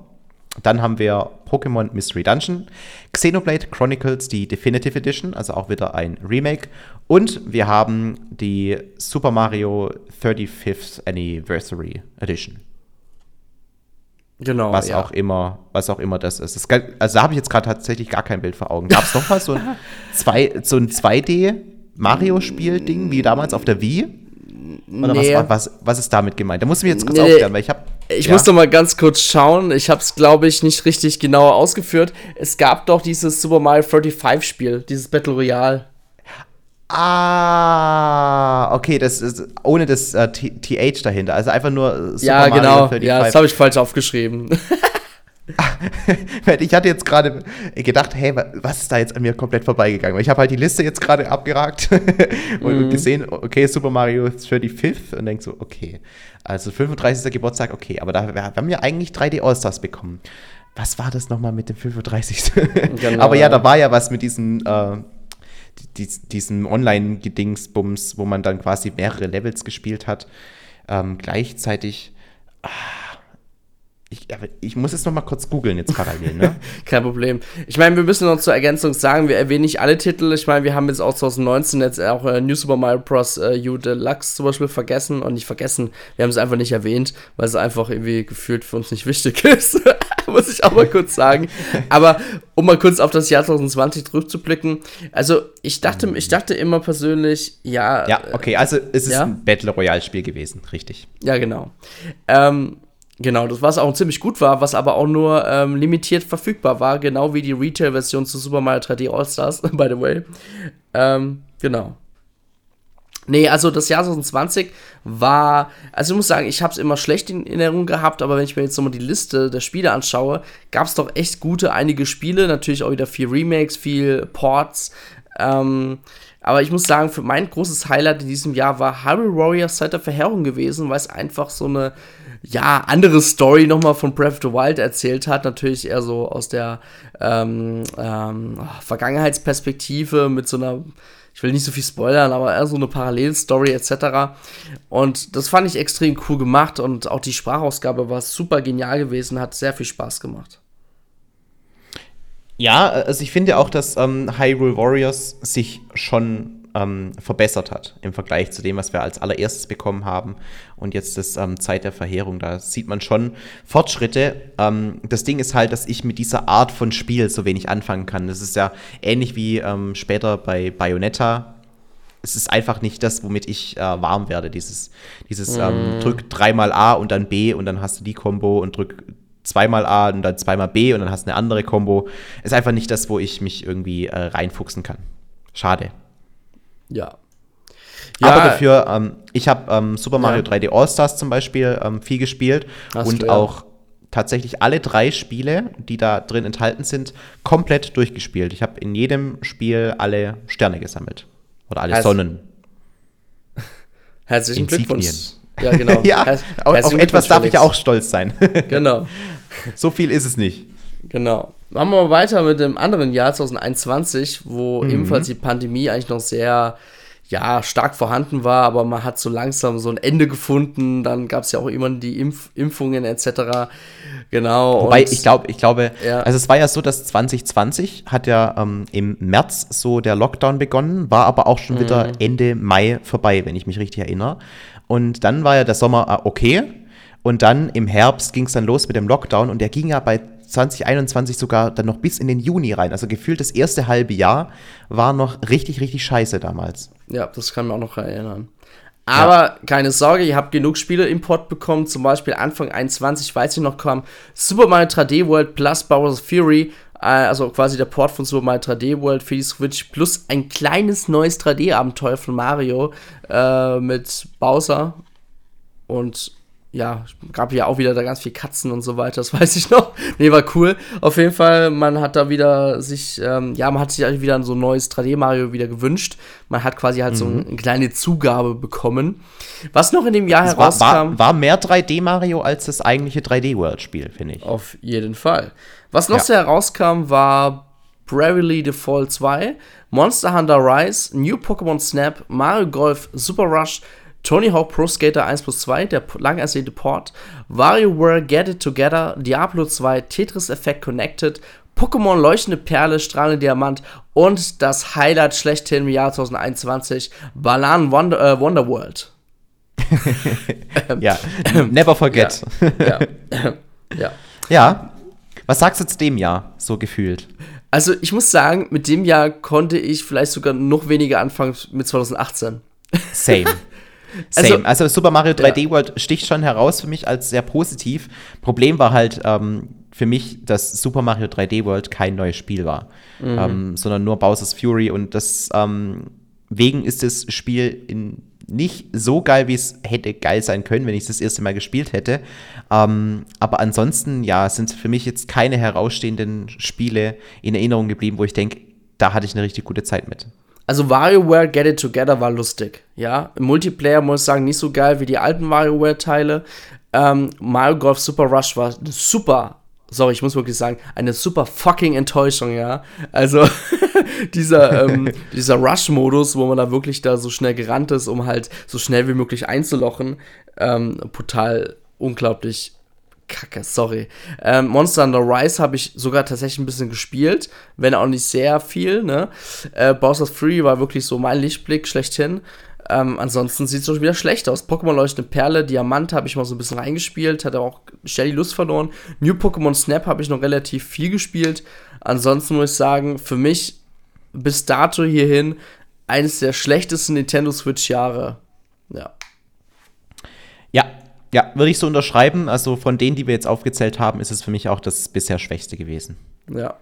Dann haben wir Pokémon Mystery Dungeon, Xenoblade Chronicles, die Definitive Edition, also auch wieder ein Remake. Und wir haben die Super Mario 35th Anniversary Edition. Genau. Was ja. auch immer, was auch immer das ist. Das, also da habe ich jetzt gerade tatsächlich gar kein Bild vor Augen. Gab es noch mal so ein, zwei, so ein 2D Mario-Spiel-Ding wie damals auf der Wii? Oder nee. was, was, was ist damit gemeint? Da muss ich mir jetzt kurz nee, aufklären, weil ich habe. Ich ja. muss noch mal ganz kurz schauen. Ich habe es, glaube ich, nicht richtig genau ausgeführt. Es gab doch dieses Super Mario 35-Spiel, dieses Battle Royale. Ah, okay, das ist ohne das äh, TH dahinter. Also einfach nur Super Ja, Mario genau. 35. Ja, das habe ich falsch aufgeschrieben. ich hatte jetzt gerade gedacht, hey, was ist da jetzt an mir komplett vorbeigegangen? Ich habe halt die Liste jetzt gerade abgeragt und mhm. gesehen, okay, Super Mario 35th und denk so, okay, also 35. Geburtstag, okay, aber da wir haben ja eigentlich 3D All-Stars bekommen. Was war das nochmal mit dem 35. Genau. aber ja, da war ja was mit diesen äh, diesem Online-Gedingsbums, wo man dann quasi mehrere Levels gespielt hat. Ähm, gleichzeitig. Ah, ich, ich, muss jetzt noch mal kurz googeln jetzt parallel, ne? Kein Problem. Ich meine, wir müssen noch zur Ergänzung sagen, wir erwähnen nicht alle Titel. Ich meine, wir haben jetzt auch 2019 jetzt auch äh, New Super Mario Bros. Äh, U Deluxe zum Beispiel vergessen und nicht vergessen. Wir haben es einfach nicht erwähnt, weil es einfach irgendwie gefühlt für uns nicht wichtig ist. muss ich auch mal kurz sagen. Aber um mal kurz auf das Jahr 2020 zurückzublicken. Also, ich dachte, ich dachte immer persönlich, ja. Ja, okay, also es ist ja? ein Battle Royale Spiel gewesen, richtig. Ja, genau. Ähm, Genau, das was auch ziemlich gut war, was aber auch nur ähm, limitiert verfügbar war, genau wie die Retail-Version zu Super Mario 3D All-Stars, by the way. Ähm, genau. Nee, also das Jahr 2020 war, also ich muss sagen, ich habe es immer schlecht in Erinnerung gehabt, aber wenn ich mir jetzt nochmal die Liste der Spiele anschaue, gab es doch echt gute einige Spiele, natürlich auch wieder viel Remakes, viel Ports. Ähm, aber ich muss sagen, für mein großes Highlight in diesem Jahr war Hyrule Warriors Zeit der Verheerung gewesen, weil es einfach so eine ja, andere Story nochmal von Breath of the Wild erzählt hat. Natürlich eher so aus der ähm, ähm, Vergangenheitsperspektive mit so einer, ich will nicht so viel spoilern, aber eher so eine Parallelstory etc. Und das fand ich extrem cool gemacht und auch die Sprachausgabe war super genial gewesen, hat sehr viel Spaß gemacht. Ja, also ich finde auch, dass ähm, Hyrule Warriors sich schon ähm, verbessert hat im Vergleich zu dem, was wir als allererstes bekommen haben. Und jetzt das ähm, Zeit der Verheerung, da sieht man schon Fortschritte. Ähm, das Ding ist halt, dass ich mit dieser Art von Spiel so wenig anfangen kann. Das ist ja ähnlich wie ähm, später bei Bayonetta. Es ist einfach nicht das, womit ich äh, warm werde. Dieses, dieses mm. drück dreimal A und dann B und dann hast du die Combo und drück zweimal A und dann zweimal B und dann hast du eine andere Combo. Ist einfach nicht das, wo ich mich irgendwie äh, reinfuchsen kann. Schade. Ja. ja Aber dafür, ähm, ich habe ähm, Super Mario ja. 3D All-Stars zum Beispiel ähm, viel gespielt Hast und du, ja. auch tatsächlich alle drei Spiele, die da drin enthalten sind, komplett durchgespielt. Ich habe in jedem Spiel alle Sterne gesammelt. Oder alle Herz Sonnen. Herzlichen Glückwunsch. Ja, genau. ja, Her auf etwas darf ich ja auch stolz sein. genau. So viel ist es nicht. Genau. Machen wir mal weiter mit dem anderen Jahr 2021, wo mhm. ebenfalls die Pandemie eigentlich noch sehr ja, stark vorhanden war, aber man hat so langsam so ein Ende gefunden. Dann gab es ja auch immer die Impf Impfungen etc. Genau. Wobei, ich glaube, ich glaube, ja. also es war ja so, dass 2020 hat ja ähm, im März so der Lockdown begonnen, war aber auch schon mhm. wieder Ende Mai vorbei, wenn ich mich richtig erinnere. Und dann war ja der Sommer ah, okay. Und dann im Herbst ging es dann los mit dem Lockdown und der ging ja bei 2021 sogar dann noch bis in den Juni rein. Also gefühlt das erste halbe Jahr war noch richtig, richtig scheiße damals. Ja, das kann man auch noch erinnern. Aber ja. keine Sorge, ihr habt genug Spiele Import bekommen. Zum Beispiel Anfang 21, weiß ich noch, kam Super Mario 3D World plus Bowser's Fury. Äh, also quasi der Port von Super Mario 3D World für die Switch. Plus ein kleines neues 3D-Abenteuer von Mario äh, mit Bowser. Und ja, gab ja auch wieder da ganz viel Katzen und so weiter, das weiß ich noch. Nee, war cool. Auf jeden Fall, man hat da wieder sich, ähm, ja, man hat sich eigentlich wieder so ein neues 3D-Mario wieder gewünscht. Man hat quasi halt mhm. so eine kleine Zugabe bekommen. Was noch in dem Jahr das herauskam. War, war, war mehr 3D-Mario als das eigentliche 3D-World-Spiel, finde ich. Auf jeden Fall. Was noch ja. so herauskam, war Bravely Default 2, Monster Hunter Rise, New Pokémon Snap, Mario Golf Super Rush, Tony Hawk Pro Skater 1 plus 2, der lang ersehnte Port, WarioWare Get It Together, Diablo 2, Tetris Effect Connected, Pokémon Leuchtende Perle, Strahlende Diamant und das Highlight schlechthin im Jahr 2021, Balan Wonder, äh, Wonderworld. ja, never forget. Ja. ja. ja. Was sagst du zu dem Jahr, so gefühlt? Also, ich muss sagen, mit dem Jahr konnte ich vielleicht sogar noch weniger anfangen mit 2018. Same. Same. Also, also Super Mario 3D ja. World sticht schon heraus für mich als sehr positiv. Problem war halt ähm, für mich, dass Super Mario 3D World kein neues Spiel war, mhm. ähm, sondern nur Bowser's Fury und deswegen ähm, ist das Spiel in, nicht so geil, wie es hätte geil sein können, wenn ich es das erste Mal gespielt hätte. Ähm, aber ansonsten, ja, sind für mich jetzt keine herausstehenden Spiele in Erinnerung geblieben, wo ich denke, da hatte ich eine richtig gute Zeit mit. Also WarioWare Get It Together war lustig, ja. Im Multiplayer muss ich sagen, nicht so geil wie die alten WarioWare-Teile. Ähm, Mario Golf Super Rush war super, sorry, ich muss wirklich sagen, eine super fucking Enttäuschung, ja. Also dieser, ähm, dieser Rush-Modus, wo man da wirklich da so schnell gerannt ist, um halt so schnell wie möglich einzulochen, ähm, brutal unglaublich Kacke, sorry. Ähm, Monster Under Rise habe ich sogar tatsächlich ein bisschen gespielt, wenn auch nicht sehr viel, ne? Äh, Bowser's Fury war wirklich so mein Lichtblick schlechthin. Ähm, ansonsten sieht es schon wieder schlecht aus. Pokémon Leuchtende Perle, Diamant habe ich mal so ein bisschen reingespielt, hatte auch schnell die Lust verloren. New Pokémon Snap habe ich noch relativ viel gespielt. Ansonsten muss ich sagen, für mich bis dato hierhin eines der schlechtesten Nintendo Switch-Jahre. Ja. Ja, ja, würde ich so unterschreiben. Also von denen, die wir jetzt aufgezählt haben, ist es für mich auch das bisher schwächste gewesen. Ja.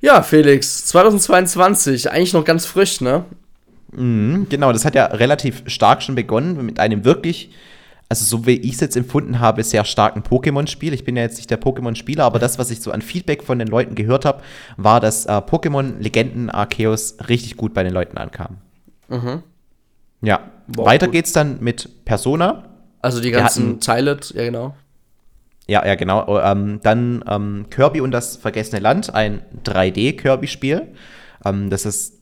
Ja, Felix, 2022, eigentlich noch ganz frisch, ne? Mhm, genau, das hat ja relativ stark schon begonnen mit einem wirklich, also so wie ich es jetzt empfunden habe, sehr starken Pokémon-Spiel. Ich bin ja jetzt nicht der Pokémon-Spieler, aber das, was ich so an Feedback von den Leuten gehört habe, war, dass äh, Pokémon Legenden Arceus richtig gut bei den Leuten ankam. Mhm. Ja, wow, weiter gut. geht's dann mit Persona. Also die ganzen Teile, ja genau. Ja, ja, genau. Oh, ähm, dann ähm, Kirby und das vergessene Land, ein 3D-Kirby-Spiel. Ähm, das ist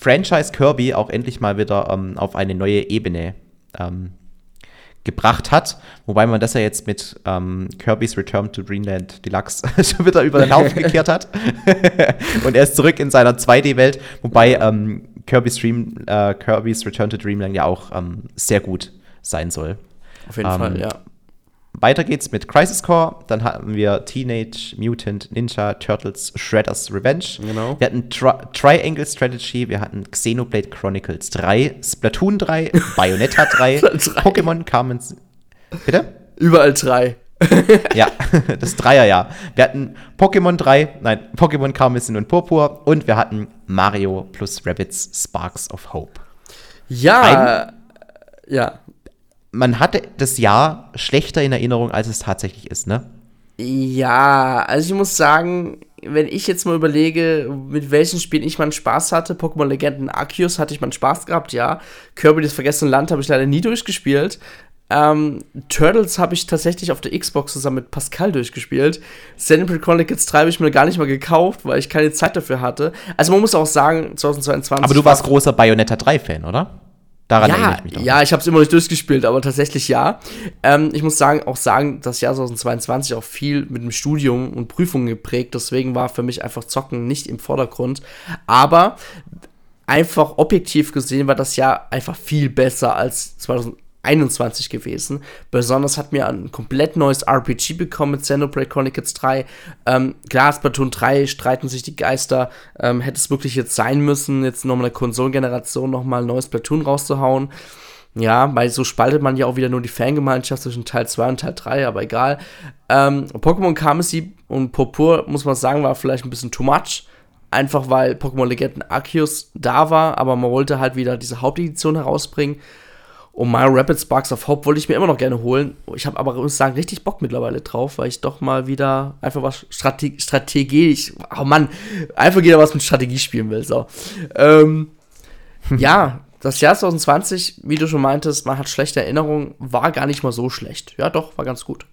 Franchise Kirby auch endlich mal wieder ähm, auf eine neue Ebene ähm, gebracht hat. Wobei man das ja jetzt mit ähm, Kirby's Return to Greenland Deluxe schon wieder über den Haufen gekehrt hat. und er ist zurück in seiner 2D-Welt. Wobei Kirby's, Dream, äh, Kirby's Return to Dreamland ja auch sehr gut sein soll. Auf jeden Fall, Ähm, ja. Weiter geht's mit Crisis Core. Dann hatten wir Teenage Mutant Ninja Turtles Shredder's Revenge. Genau. Wir hatten Tri Triangle Strategy, wir hatten Xenoblade Chronicles 3, Splatoon 3, Bayonetta 3, Drei. Pokémon kamen. Bitte? Überall drei. Ja, das Dreierjahr. Wir hatten Pokémon 3, nein, Pokémon Karmesin und Purpur und wir hatten Mario plus Rabbids Sparks of Hope. Ja. ja. Man hatte das Jahr schlechter in Erinnerung, als es tatsächlich ist, ne? Ja, also ich muss sagen, wenn ich jetzt mal überlege, mit welchen Spielen ich meinen Spaß hatte, Pokémon Legenden Arceus hatte ich meinen Spaß gehabt, ja. Kirby das vergessene Land habe ich leider nie durchgespielt. Ähm, Turtles habe ich tatsächlich auf der Xbox zusammen mit Pascal durchgespielt. Xenoblade Chronicles 3 habe ich mir gar nicht mal gekauft, weil ich keine Zeit dafür hatte. Also man muss auch sagen, 2022 Aber du warst großer Bayonetta 3-Fan, oder? Daran erinnere ja, ich mich noch. ja, ich habe es immer nicht durchgespielt, aber tatsächlich ja. Ähm, ich muss sagen, auch sagen, das Jahr 2022 auch viel mit dem Studium und Prüfungen geprägt. Deswegen war für mich einfach Zocken nicht im Vordergrund. Aber einfach objektiv gesehen war das Jahr einfach viel besser als 2021 gewesen. Besonders hat mir ein komplett neues RPG bekommen mit Xenoblade Chronicles 3. Ähm, klar, Splatoon 3 streiten sich die Geister. Ähm, hätte es wirklich jetzt sein müssen, jetzt nochmal eine Konsolengeneration nochmal ein neues Splatoon rauszuhauen. Ja, weil so spaltet man ja auch wieder nur die Fangemeinschaft zwischen Teil 2 und Teil 3, aber egal. Ähm, Pokémon Kamesi und Purpur, muss man sagen, war vielleicht ein bisschen too much. Einfach weil Pokémon Legenden Arceus da war, aber man wollte halt wieder diese Hauptedition herausbringen. Und Mario Rapid Sparks of Hope wollte ich mir immer noch gerne holen. Ich habe aber, muss sagen, richtig Bock mittlerweile drauf, weil ich doch mal wieder einfach was Strate strategisch, oh Mann, einfach wieder was mit Strategie spielen will. So. Ähm, ja, das Jahr 2020, wie du schon meintest, man hat schlechte Erinnerungen, war gar nicht mal so schlecht. Ja, doch, war ganz gut.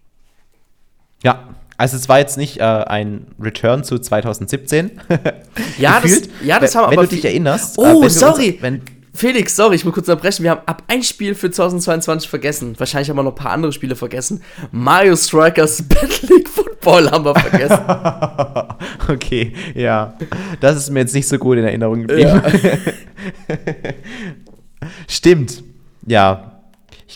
Ja, also es war jetzt nicht äh, ein Return zu 2017. Ja, das, ja, das wenn, haben Wenn aber du dich erinnerst. Oh, äh, wenn sorry. Uns, wenn, Felix, sorry, ich muss kurz unterbrechen. Wir haben ab ein Spiel für 2022 vergessen. Wahrscheinlich haben wir noch ein paar andere Spiele vergessen. Mario Strikers Battle League Football haben wir vergessen. okay, ja. Das ist mir jetzt nicht so gut in Erinnerung geblieben. Stimmt. Ja.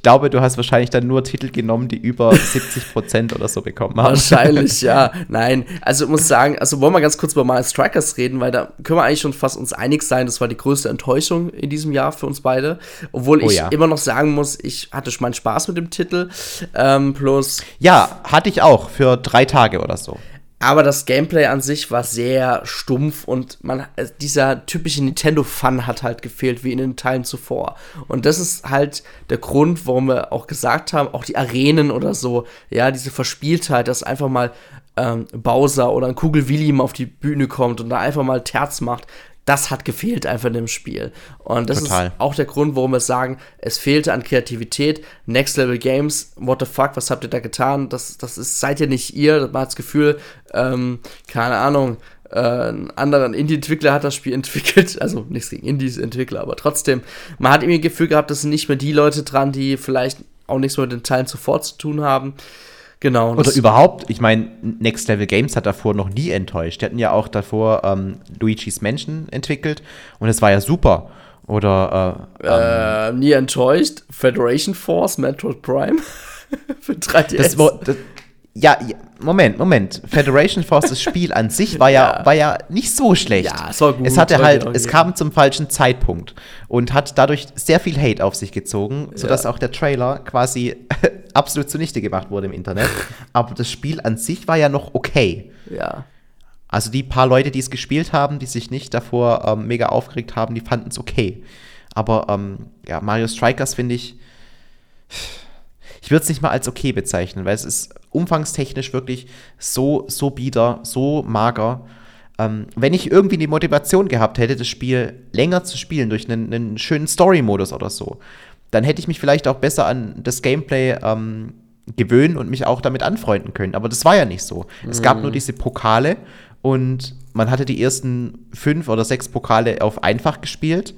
Ich glaube, du hast wahrscheinlich dann nur Titel genommen, die über 70% oder so bekommen haben. Wahrscheinlich, ja. Nein, also ich muss sagen, also wollen wir ganz kurz über Mario Strikers reden, weil da können wir eigentlich schon fast uns einig sein, das war die größte Enttäuschung in diesem Jahr für uns beide. Obwohl Oh ich ja. immer noch sagen muss, ich hatte schon meinen Spaß mit dem Titel. Ähm, plus, Ja, hatte ich auch für drei Tage oder so. Aber das Gameplay an sich war sehr stumpf und man, äh, dieser typische Nintendo-Fun hat halt gefehlt, wie in den Teilen zuvor. Und das ist halt der Grund, warum wir auch gesagt haben, auch die Arenen oder so, ja, diese Verspieltheit, dass einfach mal ähm, Bowser oder ein Kugel-Willi mal auf die Bühne kommt und da einfach mal Terz macht, das hat gefehlt einfach in dem Spiel. Und das Total. ist auch der Grund, warum wir sagen, es fehlte an Kreativität. Next Level Games, what the fuck, was habt ihr da getan? Das, das ist, seid ihr nicht ihr. Man hat das Gefühl, ähm, keine Ahnung, äh, ein anderer Indie-Entwickler hat das Spiel entwickelt. Also nichts gegen Indies-Entwickler, aber trotzdem, man hat irgendwie das Gefühl gehabt, das sind nicht mehr die Leute dran, die vielleicht auch nichts mehr mit den Teilen zuvor zu tun haben. Genau. Oder überhaupt, ich meine, Next Level Games hat davor noch nie enttäuscht. Die hatten ja auch davor ähm, Luigi's Mansion entwickelt und es war ja super. Oder äh, äh, nie enttäuscht. Federation Force, Metroid Prime. Für 3DS. das, war- das, ja, Moment, Moment. Federation Force, das Spiel an sich war ja, Ja. war ja nicht so schlecht. Ja, es war gut, Es hatte halt, auch es kam zum falschen Zeitpunkt und hat dadurch sehr viel Hate auf sich gezogen, sodass Ja. auch der Trailer quasi absolut zunichte gemacht wurde im Internet. Aber das Spiel an sich war ja noch okay. ja. Also die paar Leute, die es gespielt haben, die sich nicht davor ähm, mega aufgeregt haben, die fanden es okay. Aber ähm, ja, Mario Strikers finde ich, ich würde es nicht mal als okay bezeichnen, weil es ist umfangstechnisch wirklich so, so bieder, so mager. Ähm, wenn ich irgendwie die Motivation gehabt hätte, das Spiel länger zu spielen durch einen, einen schönen Story-Modus oder so, dann hätte ich mich vielleicht auch besser an das Gameplay ähm, gewöhnen und mich auch damit anfreunden können. Aber das war ja nicht so. Es gab nur diese Pokale und man hatte die ersten fünf oder sechs Pokale auf einfach gespielt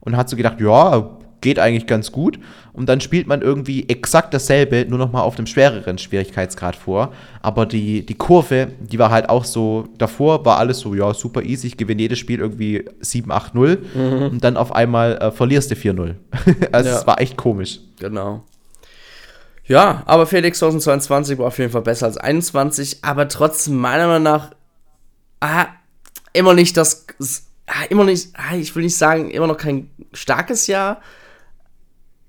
und hat so gedacht, ja, geht eigentlich ganz gut. Und dann spielt man irgendwie exakt dasselbe, nur noch mal auf einem schwereren Schwierigkeitsgrad vor. Aber die, die Kurve, die war halt auch so, davor war alles so, ja, super easy, ich gewinne jedes Spiel irgendwie 7, 8, 0. Mhm. Und dann auf einmal äh, verlierst du 4-0. also es war echt komisch. Genau. Ja, aber Felix 2022 war auf jeden Fall besser als 21, aber trotzdem meiner Meinung nach ah, immer nicht das, ah, immer nicht, ah, ich will nicht sagen, immer noch kein starkes Jahr.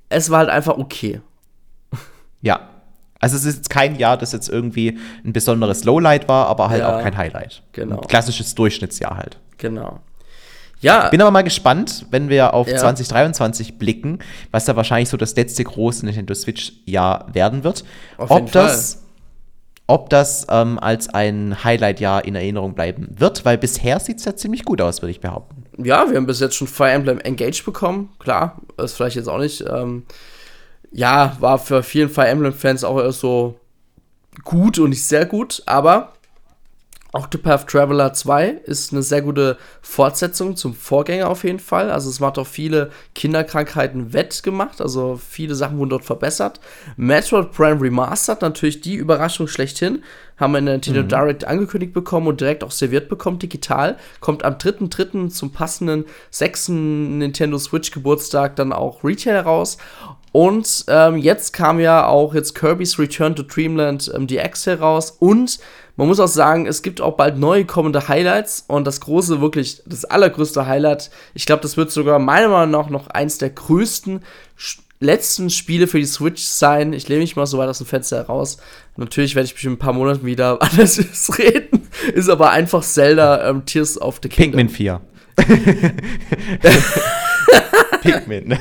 Es war halt einfach okay. Ja. Also es ist jetzt kein Jahr, das jetzt irgendwie ein besonderes Lowlight war, aber halt ja, auch kein Highlight. Genau. Ein klassisches Durchschnittsjahr halt. Genau. Ja. Bin aber mal gespannt, wenn wir auf ja. 2023 blicken, was da wahrscheinlich so das letzte große Nintendo Switch-Jahr werden wird. Auf ob das, Fall. ob das ähm, als ein Highlight-Jahr in Erinnerung bleiben wird, weil bisher sieht es ja ziemlich gut aus, würde ich behaupten. Ja, wir haben bis jetzt schon Fire Emblem Engage bekommen. Klar, ist vielleicht jetzt auch nicht. Ähm, ja, war für vielen Fire Emblem-Fans auch erst so gut und nicht sehr gut, aber Octopath Traveler 2 ist eine sehr gute Fortsetzung zum Vorgänger auf jeden Fall. Also es macht auch viele Kinderkrankheiten wettgemacht, also viele Sachen wurden dort verbessert. Metroid Prime Remastered, natürlich die Überraschung schlechthin, haben wir in der Nintendo mhm. Direct angekündigt bekommen und direkt auch serviert bekommen, digital. Kommt am 3.3. zum passenden 6. Nintendo Switch Geburtstag dann auch Retail heraus. Und ähm, jetzt kam ja auch jetzt Kirby's Return to Dreamland ähm, DX heraus und man muss auch sagen, es gibt auch bald neue kommende Highlights und das große, wirklich das allergrößte Highlight, ich glaube, das wird sogar meiner Meinung nach noch eins der größten letzten Spiele für die Switch sein. Ich lehne mich mal so weit aus dem Fenster heraus. Natürlich werde ich mich in ein paar Monaten wieder anders reden. Ist aber einfach Zelda ähm, Tears of the Kingdom. Pikmin 4. Pikmin.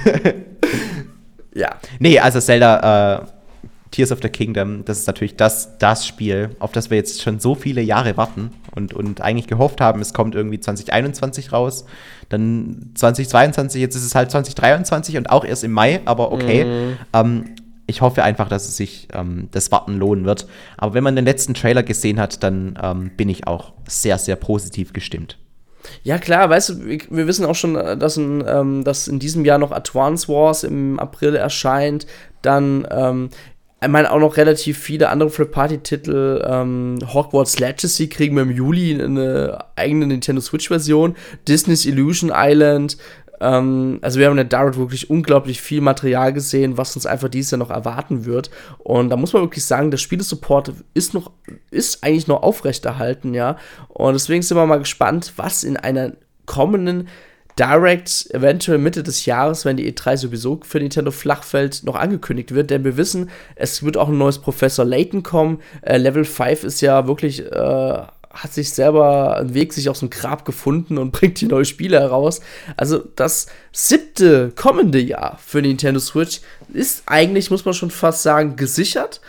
ja. Nee, also Zelda äh Tears of the Kingdom, das ist natürlich das, das Spiel, auf das wir jetzt schon so viele Jahre warten und, und eigentlich gehofft haben, es kommt irgendwie 2021 raus, dann 2022, jetzt ist es halt 2023 und auch erst im Mai, aber okay. Mhm. Ähm, ich hoffe einfach, dass es sich ähm, das Warten lohnen wird. Aber wenn man den letzten Trailer gesehen hat, dann ähm, bin ich auch sehr, sehr positiv gestimmt. Ja, klar, weißt du, wir wissen auch schon, äh, dass in, ähm, dass in diesem Jahr noch Advance Wars im April erscheint. Dann ähm, ich meine auch noch relativ viele andere Free-Party-Titel. Ähm, Hogwarts Legacy kriegen wir im Juli eine eigene Nintendo Switch-Version. Disney's Illusion Island. Ähm, also wir haben in der Direct wirklich unglaublich viel Material gesehen, was uns einfach dieses Jahr noch erwarten wird. Und da muss man wirklich sagen, der Spielesupport ist noch, ist eigentlich noch aufrechterhalten, ja. Und deswegen sind wir mal gespannt, was in einer kommenden Direct eventuell Mitte des Jahres, wenn die E3 sowieso für Nintendo flach fällt, noch angekündigt wird. Denn wir wissen, es wird auch ein neues Professor Layton kommen. Äh, Level 5 ist ja wirklich, äh, hat sich selber einen Weg sich aus dem Grab gefunden und bringt die neue Spiele heraus. Also das siebte kommende Jahr für Nintendo Switch ist eigentlich, muss man schon fast sagen, gesichert.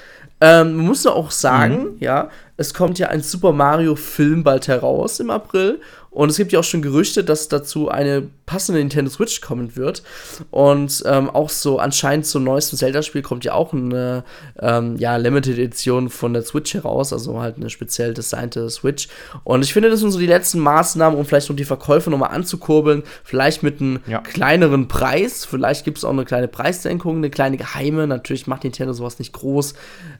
Ähm, man muss auch sagen, mhm. ja, es kommt ja ein Super Mario Film bald heraus im April und es gibt ja auch schon Gerüchte, dass dazu eine passende Nintendo Switch kommen wird. Und ähm, auch so anscheinend zum neuesten Zelda-Spiel kommt ja auch eine ähm, ja, Limited Edition von der Switch heraus, also halt eine speziell designte Switch. Und ich finde, das sind so die letzten Maßnahmen, um vielleicht noch die Verkäufe nochmal anzukurbeln. Vielleicht mit einem ja. kleineren Preis. Vielleicht gibt es auch eine kleine Preissenkung, eine kleine geheime. Natürlich macht Nintendo sowas nicht groß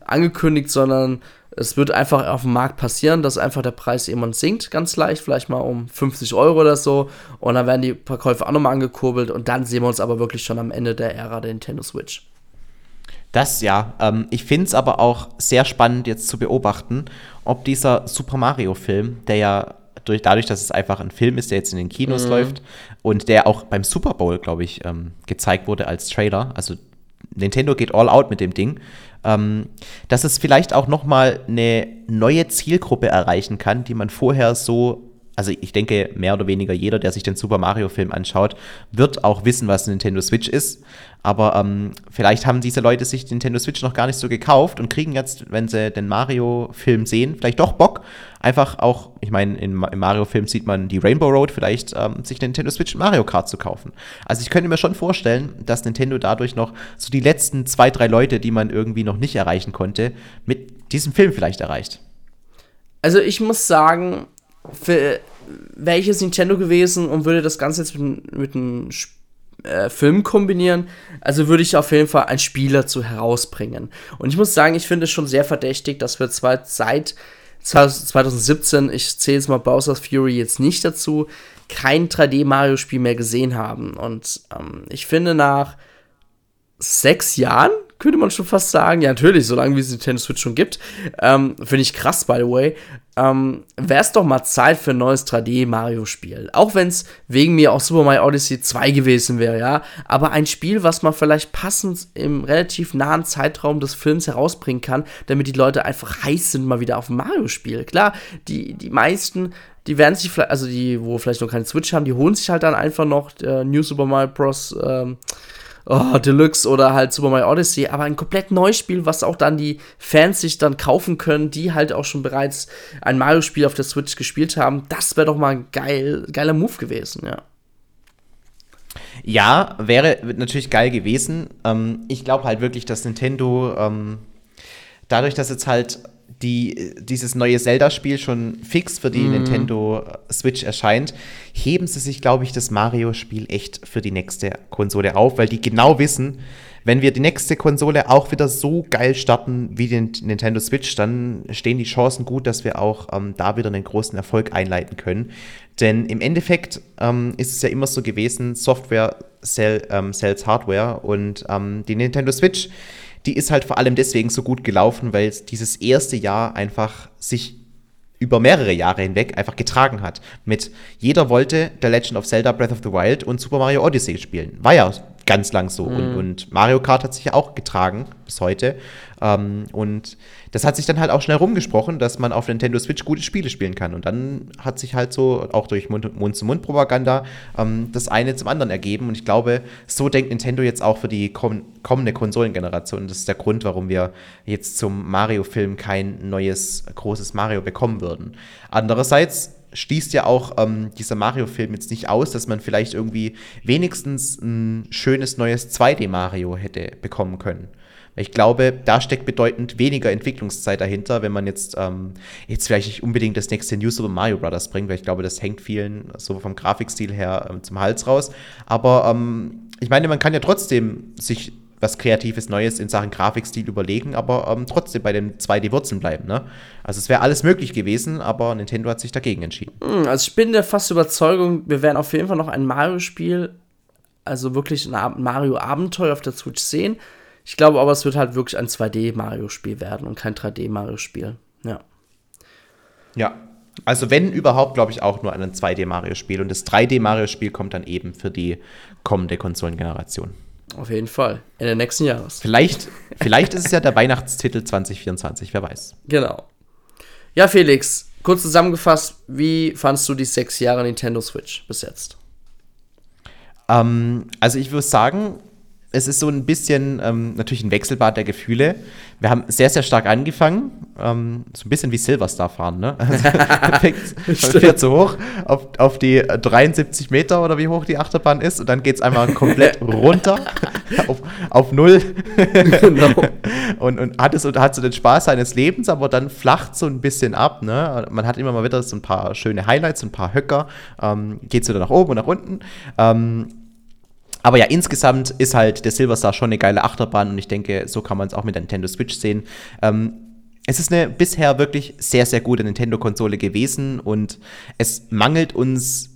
angekündigt, sondern es wird einfach auf dem Markt passieren, dass einfach der Preis jemand sinkt, ganz leicht, vielleicht mal um 50 Euro oder so. Und dann werden die Verkäufe auch nochmal angekurbelt und dann sehen wir uns aber wirklich schon am Ende der Ära der Nintendo Switch. Das ja. Ähm, ich finde es aber auch sehr spannend jetzt zu beobachten, ob dieser Super Mario-Film, der ja durch, dadurch, dass es einfach ein Film ist, der jetzt in den Kinos mhm. läuft und der auch beim Super Bowl, glaube ich, ähm, gezeigt wurde als Trailer. Also Nintendo geht all out mit dem Ding ähm, dass es vielleicht auch noch mal eine neue Zielgruppe erreichen kann, die man vorher so also ich denke, mehr oder weniger jeder, der sich den Super Mario-Film anschaut, wird auch wissen, was Nintendo Switch ist. Aber ähm, vielleicht haben diese Leute sich Nintendo Switch noch gar nicht so gekauft und kriegen jetzt, wenn sie den Mario-Film sehen, vielleicht doch Bock. Einfach auch, ich meine, im Mario-Film sieht man die Rainbow Road, vielleicht ähm, sich Nintendo Switch Mario Kart zu kaufen. Also ich könnte mir schon vorstellen, dass Nintendo dadurch noch so die letzten zwei, drei Leute, die man irgendwie noch nicht erreichen konnte, mit diesem Film vielleicht erreicht. Also ich muss sagen, für wäre ich jetzt Nintendo gewesen und würde das Ganze jetzt mit, mit einem äh, Film kombinieren. Also würde ich auf jeden Fall einen Spieler zu herausbringen. Und ich muss sagen, ich finde es schon sehr verdächtig, dass wir zwar seit 2017, ich zähle jetzt mal Bowser's Fury jetzt nicht dazu, kein 3D-Mario-Spiel mehr gesehen haben. Und ähm, ich finde, nach sechs Jahren könnte man schon fast sagen, ja, natürlich, solange wie es Nintendo Switch schon gibt, ähm, finde ich krass, by the way, ähm, wäre es doch mal Zeit für ein neues 3D-Mario-Spiel. Auch wenn es wegen mir auch Super Mario Odyssey 2 gewesen wäre, ja. Aber ein Spiel, was man vielleicht passend im relativ nahen Zeitraum des Films herausbringen kann, damit die Leute einfach heiß sind, mal wieder auf ein Mario-Spiel. Klar, die, die meisten die werden sich vielleicht, also die, wo vielleicht noch keine Switch haben, die holen sich halt dann einfach noch äh, New Super Mario Bros. Ähm, oh, Deluxe oder halt Super Mario Odyssey, aber ein komplett neues Spiel, was auch dann die Fans sich dann kaufen können, die halt auch schon bereits ein Mario-Spiel auf der Switch gespielt haben. Das wäre doch mal ein geil, geiler Move gewesen, ja. Ja, wäre natürlich geil gewesen. Ähm, ich glaube halt wirklich, dass Nintendo ähm, dadurch, dass jetzt halt die, dieses neue Zelda-Spiel schon fix für die mm. Nintendo Switch erscheint, heben sie sich, glaube ich, das Mario-Spiel echt für die nächste Konsole auf, weil die genau wissen, wenn wir die nächste Konsole auch wieder so geil starten wie den Nintendo Switch, dann stehen die Chancen gut, dass wir auch ähm, da wieder einen großen Erfolg einleiten können. Denn im Endeffekt ähm, ist es ja immer so gewesen, Software sell, ähm, sells Hardware und ähm, die Nintendo Switch die ist halt vor allem deswegen so gut gelaufen, weil dieses erste Jahr einfach sich über mehrere Jahre hinweg einfach getragen hat. Mit jeder wollte The Legend of Zelda Breath of the Wild und Super Mario Odyssey spielen. War ja ganz lang so. Mhm. Und, und, Mario Kart hat sich ja auch getragen bis heute. Ähm, und das hat sich dann halt auch schnell rumgesprochen, dass man auf Nintendo Switch gute Spiele spielen kann. Und dann hat sich halt so, auch durch Mund-zu-Mund-Propaganda, ähm, das eine zum anderen ergeben. Und ich glaube, so denkt Nintendo jetzt auch für die komm kommende Konsolengeneration. Das ist der Grund, warum wir jetzt zum Mario-Film kein neues, großes Mario bekommen würden. Andererseits schließt ja auch ähm, dieser Mario-Film jetzt nicht aus, dass man vielleicht irgendwie wenigstens ein schönes neues 2D-Mario hätte bekommen können. Ich glaube, da steckt bedeutend weniger Entwicklungszeit dahinter, wenn man jetzt, ähm, jetzt vielleicht nicht unbedingt das nächste New Super Mario Bros. bringt, weil ich glaube, das hängt vielen so vom Grafikstil her ähm, zum Hals raus. Aber ähm, ich meine, man kann ja trotzdem sich was Kreatives Neues in Sachen Grafikstil überlegen, aber ähm, trotzdem bei den 2D-Wurzeln bleiben. Ne? Also es wäre alles möglich gewesen, aber Nintendo hat sich dagegen entschieden. Hm, also ich bin der fast Überzeugung, wir werden auf jeden Fall noch ein Mario-Spiel, also wirklich ein Mario-Abenteuer auf der Switch sehen. Ich glaube aber, es wird halt wirklich ein 2D-Mario-Spiel werden und kein 3D-Mario-Spiel. Ja. Ja, also wenn überhaupt, glaube ich auch nur ein 2D-Mario-Spiel. Und das 3D-Mario-Spiel kommt dann eben für die kommende Konsolengeneration. Auf jeden Fall. Ende nächsten Jahres. Vielleicht, vielleicht ist es ja der Weihnachtstitel 2024, wer weiß. Genau. Ja, Felix, kurz zusammengefasst, wie fandest du die sechs Jahre Nintendo Switch bis jetzt? Ähm, also ich würde sagen, es ist so ein bisschen ähm, natürlich ein Wechselbad der Gefühle. Wir haben sehr, sehr stark angefangen. Ähm, so ein bisschen wie Silverstar fahren, ne? Also, fährt so hoch auf, auf die 73 Meter oder wie hoch die Achterbahn ist und dann geht es einmal komplett runter auf, auf Null. genau. und, und hat, es, hat so den Spaß seines Lebens, aber dann flacht so ein bisschen ab, ne? Man hat immer mal wieder so ein paar schöne Highlights, ein paar Höcker. Ähm, geht es wieder nach oben und nach unten. Ähm, aber ja, insgesamt ist halt der Silver Star schon eine geile Achterbahn und ich denke, so kann man es auch mit der Nintendo Switch sehen. Ähm, es ist eine bisher wirklich sehr, sehr gute Nintendo-Konsole gewesen und es mangelt uns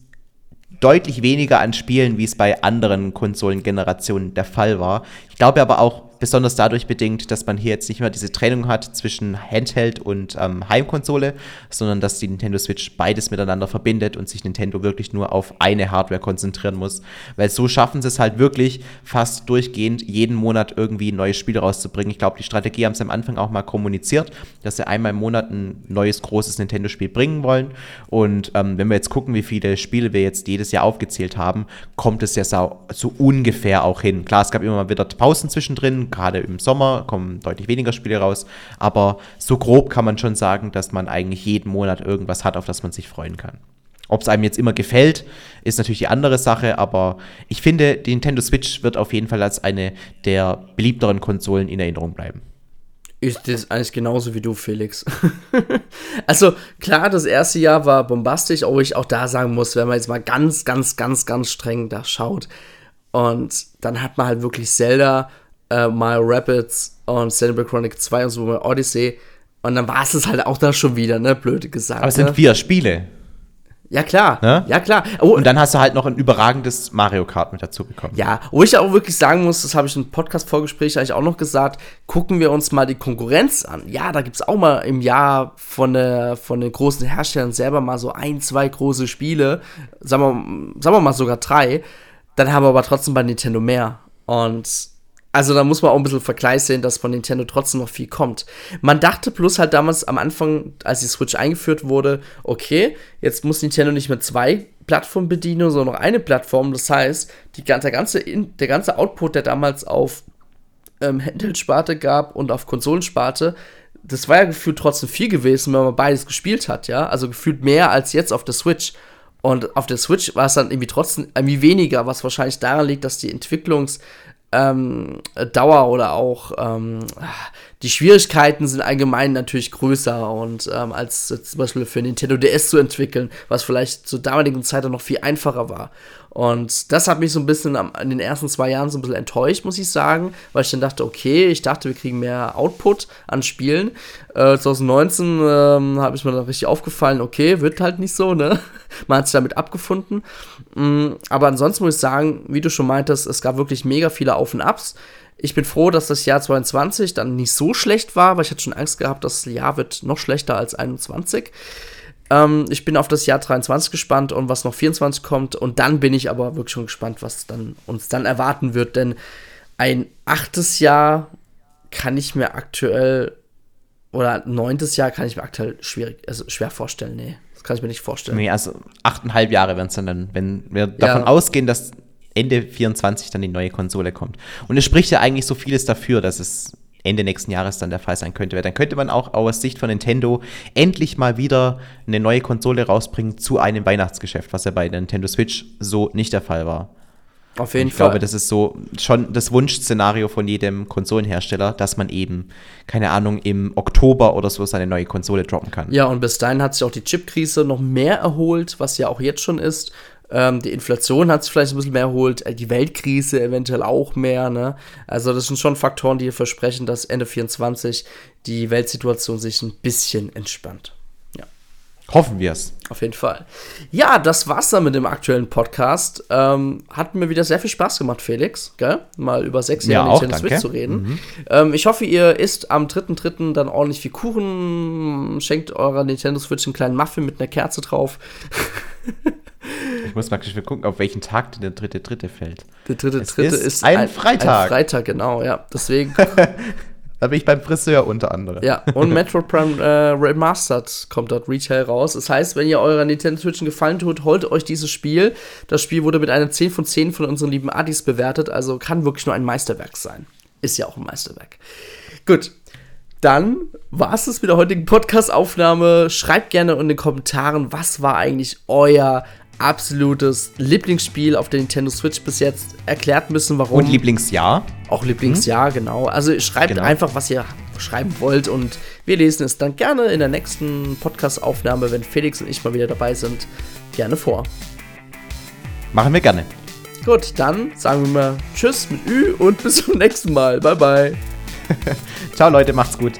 deutlich weniger an Spielen, wie es bei anderen Konsolengenerationen der Fall war. Ich glaube aber auch, besonders dadurch bedingt, dass man hier jetzt nicht mehr diese Trennung hat zwischen Handheld und ähm, Heimkonsole, sondern dass die Nintendo Switch beides miteinander verbindet und sich Nintendo wirklich nur auf eine Hardware konzentrieren muss. Weil so schaffen sie es halt wirklich fast durchgehend jeden Monat irgendwie ein neues Spiel rauszubringen. Ich glaube, die Strategie haben sie am Anfang auch mal kommuniziert, dass sie einmal im Monat ein neues großes Nintendo-Spiel bringen wollen. Und ähm, wenn wir jetzt gucken, wie viele Spiele wir jetzt jedes Jahr aufgezählt haben, kommt es ja so, so ungefähr auch hin. Klar, es gab immer mal wieder Pausen zwischendrin, gerade im Sommer kommen deutlich weniger Spiele raus, aber so grob kann man schon sagen, dass man eigentlich jeden Monat irgendwas hat, auf das man sich freuen kann. Ob es einem jetzt immer gefällt, ist natürlich die andere Sache, aber ich finde, die Nintendo Switch wird auf jeden Fall als eine der beliebteren Konsolen in Erinnerung bleiben. Ist das eigentlich genauso wie du, Felix? also, klar, das erste Jahr war bombastisch, aber ich auch da sagen muss, wenn man jetzt mal ganz, ganz, ganz, ganz streng da schaut, Und dann hat man halt wirklich Zelda, äh, Mario Rapids und Xenoblade Chronic 2 und so Odyssey. Und dann war es es halt auch da schon wieder, ne? Blöd gesagt. Aber es sind ne? vier Spiele. Ja, klar. Ne? Ja, klar. Oh, und dann hast du halt noch ein überragendes Mario Kart mit dazu bekommen. Ja, wo ich auch wirklich sagen muss, das habe ich im Podcast-Vorgespräch eigentlich auch noch gesagt, gucken wir uns mal die Konkurrenz an. Ja, da gibt es auch mal im Jahr von, der, von den großen Herstellern selber mal so ein, zwei große Spiele. Sagen wir, sagen wir mal sogar drei. Dann haben wir aber trotzdem bei Nintendo mehr. Und also da muss man auch ein bisschen Vergleich sehen, dass von Nintendo trotzdem noch viel kommt. Man dachte bloß halt damals am Anfang, als die Switch eingeführt wurde, okay, jetzt muss Nintendo nicht mehr zwei Plattformen bedienen, sondern noch eine Plattform. Das heißt, die, der, ganze, der ganze Output, der damals auf ähm, Handheld-Sparte gab und auf Konsolensparte, das war ja gefühlt trotzdem viel gewesen, wenn man beides gespielt hat, ja. Also gefühlt mehr als jetzt auf der Switch. Und auf der Switch war es dann irgendwie trotzdem irgendwie weniger, was wahrscheinlich daran liegt, dass die Entwicklungs- ähm, Dauer oder auch ähm, die Schwierigkeiten sind allgemein natürlich größer und ähm, als zum Beispiel für Nintendo DS zu entwickeln, was vielleicht zur damaligen Zeit dann noch viel einfacher war. Und das hat mich so ein bisschen am, in den ersten zwei Jahren so ein bisschen enttäuscht, muss ich sagen, weil ich dann dachte, okay, ich dachte, wir kriegen mehr Output an Spielen. Äh, 2019 ähm, habe ich mir dann richtig aufgefallen, okay, wird halt nicht so, ne? Man hat sich damit abgefunden. Mhm, aber ansonsten muss ich sagen, wie du schon meintest, es gab wirklich mega viele Auf und Abs. Ich bin froh, dass das Jahr 22 dann nicht so schlecht war, weil ich hatte schon Angst gehabt, das Jahr wird noch schlechter als 21. Ähm, ich bin auf das Jahr 23 gespannt und was noch 24 kommt. Und dann bin ich aber wirklich schon gespannt, was dann uns dann erwarten wird. Denn ein achtes Jahr kann ich mir aktuell oder neuntes Jahr kann ich mir aktuell schwierig, also schwer vorstellen. Nee, das kann ich mir nicht vorstellen. Nee, also achteinhalb Jahre werden es dann, wenn wir davon ja. ausgehen, dass Ende 24 dann die neue Konsole kommt. Und es spricht ja eigentlich so vieles dafür, dass es Ende nächsten Jahres dann der Fall sein könnte. Dann könnte man auch aus Sicht von Nintendo endlich mal wieder eine neue Konsole rausbringen zu einem Weihnachtsgeschäft, was ja bei der Nintendo Switch so nicht der Fall war. Auf jeden ich Fall. Ich glaube, das ist so schon das Wunschszenario von jedem Konsolenhersteller, dass man eben, keine Ahnung, im Oktober oder so seine neue Konsole droppen kann. Ja, und bis dahin hat sich auch die Chipkrise noch mehr erholt, was ja auch jetzt schon ist. Ähm, die Inflation hat sich vielleicht ein bisschen mehr erholt, äh, die Weltkrise eventuell auch mehr. Ne? Also das sind schon Faktoren, die versprechen, dass Ende 24 die Weltsituation sich ein bisschen entspannt. Ja. Hoffen wir es. Auf jeden Fall. Ja, das war's dann mit dem aktuellen Podcast. Ähm, hat mir wieder sehr viel Spaß gemacht, Felix, gell? mal über sechs Jahre ja, Nintendo Switch zu reden. Mhm. Ähm, ich hoffe, ihr isst am 3.3. dann ordentlich viel Kuchen, schenkt eurer Nintendo Switch einen kleinen Muffin mit einer Kerze drauf. Ich muss mal gucken, auf welchen Tag denn der dritte dritte fällt. Der dritte es dritte ist, ist ein, ein, Freitag. Ein Freitag, genau, ja. Deswegen. da bin ich beim Friseur unter anderem. Ja, und Metroid Prime äh, Remastered kommt dort Retail raus. Das heißt, wenn ihr eurer Nintendo Switch einen Gefallen tut, holt euch dieses Spiel. Das Spiel wurde mit einer 10 von 10 von unseren lieben Adis bewertet, also kann wirklich nur ein Meisterwerk sein. Ist ja auch ein Meisterwerk. Gut, dann war es das mit der heutigen Podcast-Aufnahme. Schreibt gerne in den Kommentaren, was war eigentlich euer absolutes Lieblingsspiel auf der Nintendo Switch bis jetzt. Erklärt müssen, warum. Und Lieblingsjahr. Auch Lieblingsjahr, mhm. genau. Also schreibt genau. einfach, was ihr schreiben wollt und wir lesen es dann gerne in der nächsten Podcast-Aufnahme, wenn Felix und ich mal wieder dabei sind, gerne vor. Machen wir gerne. Gut, dann sagen wir mal Tschüss mit Ü und bis zum nächsten Mal. Bye, bye. Ciao, Leute, macht's gut.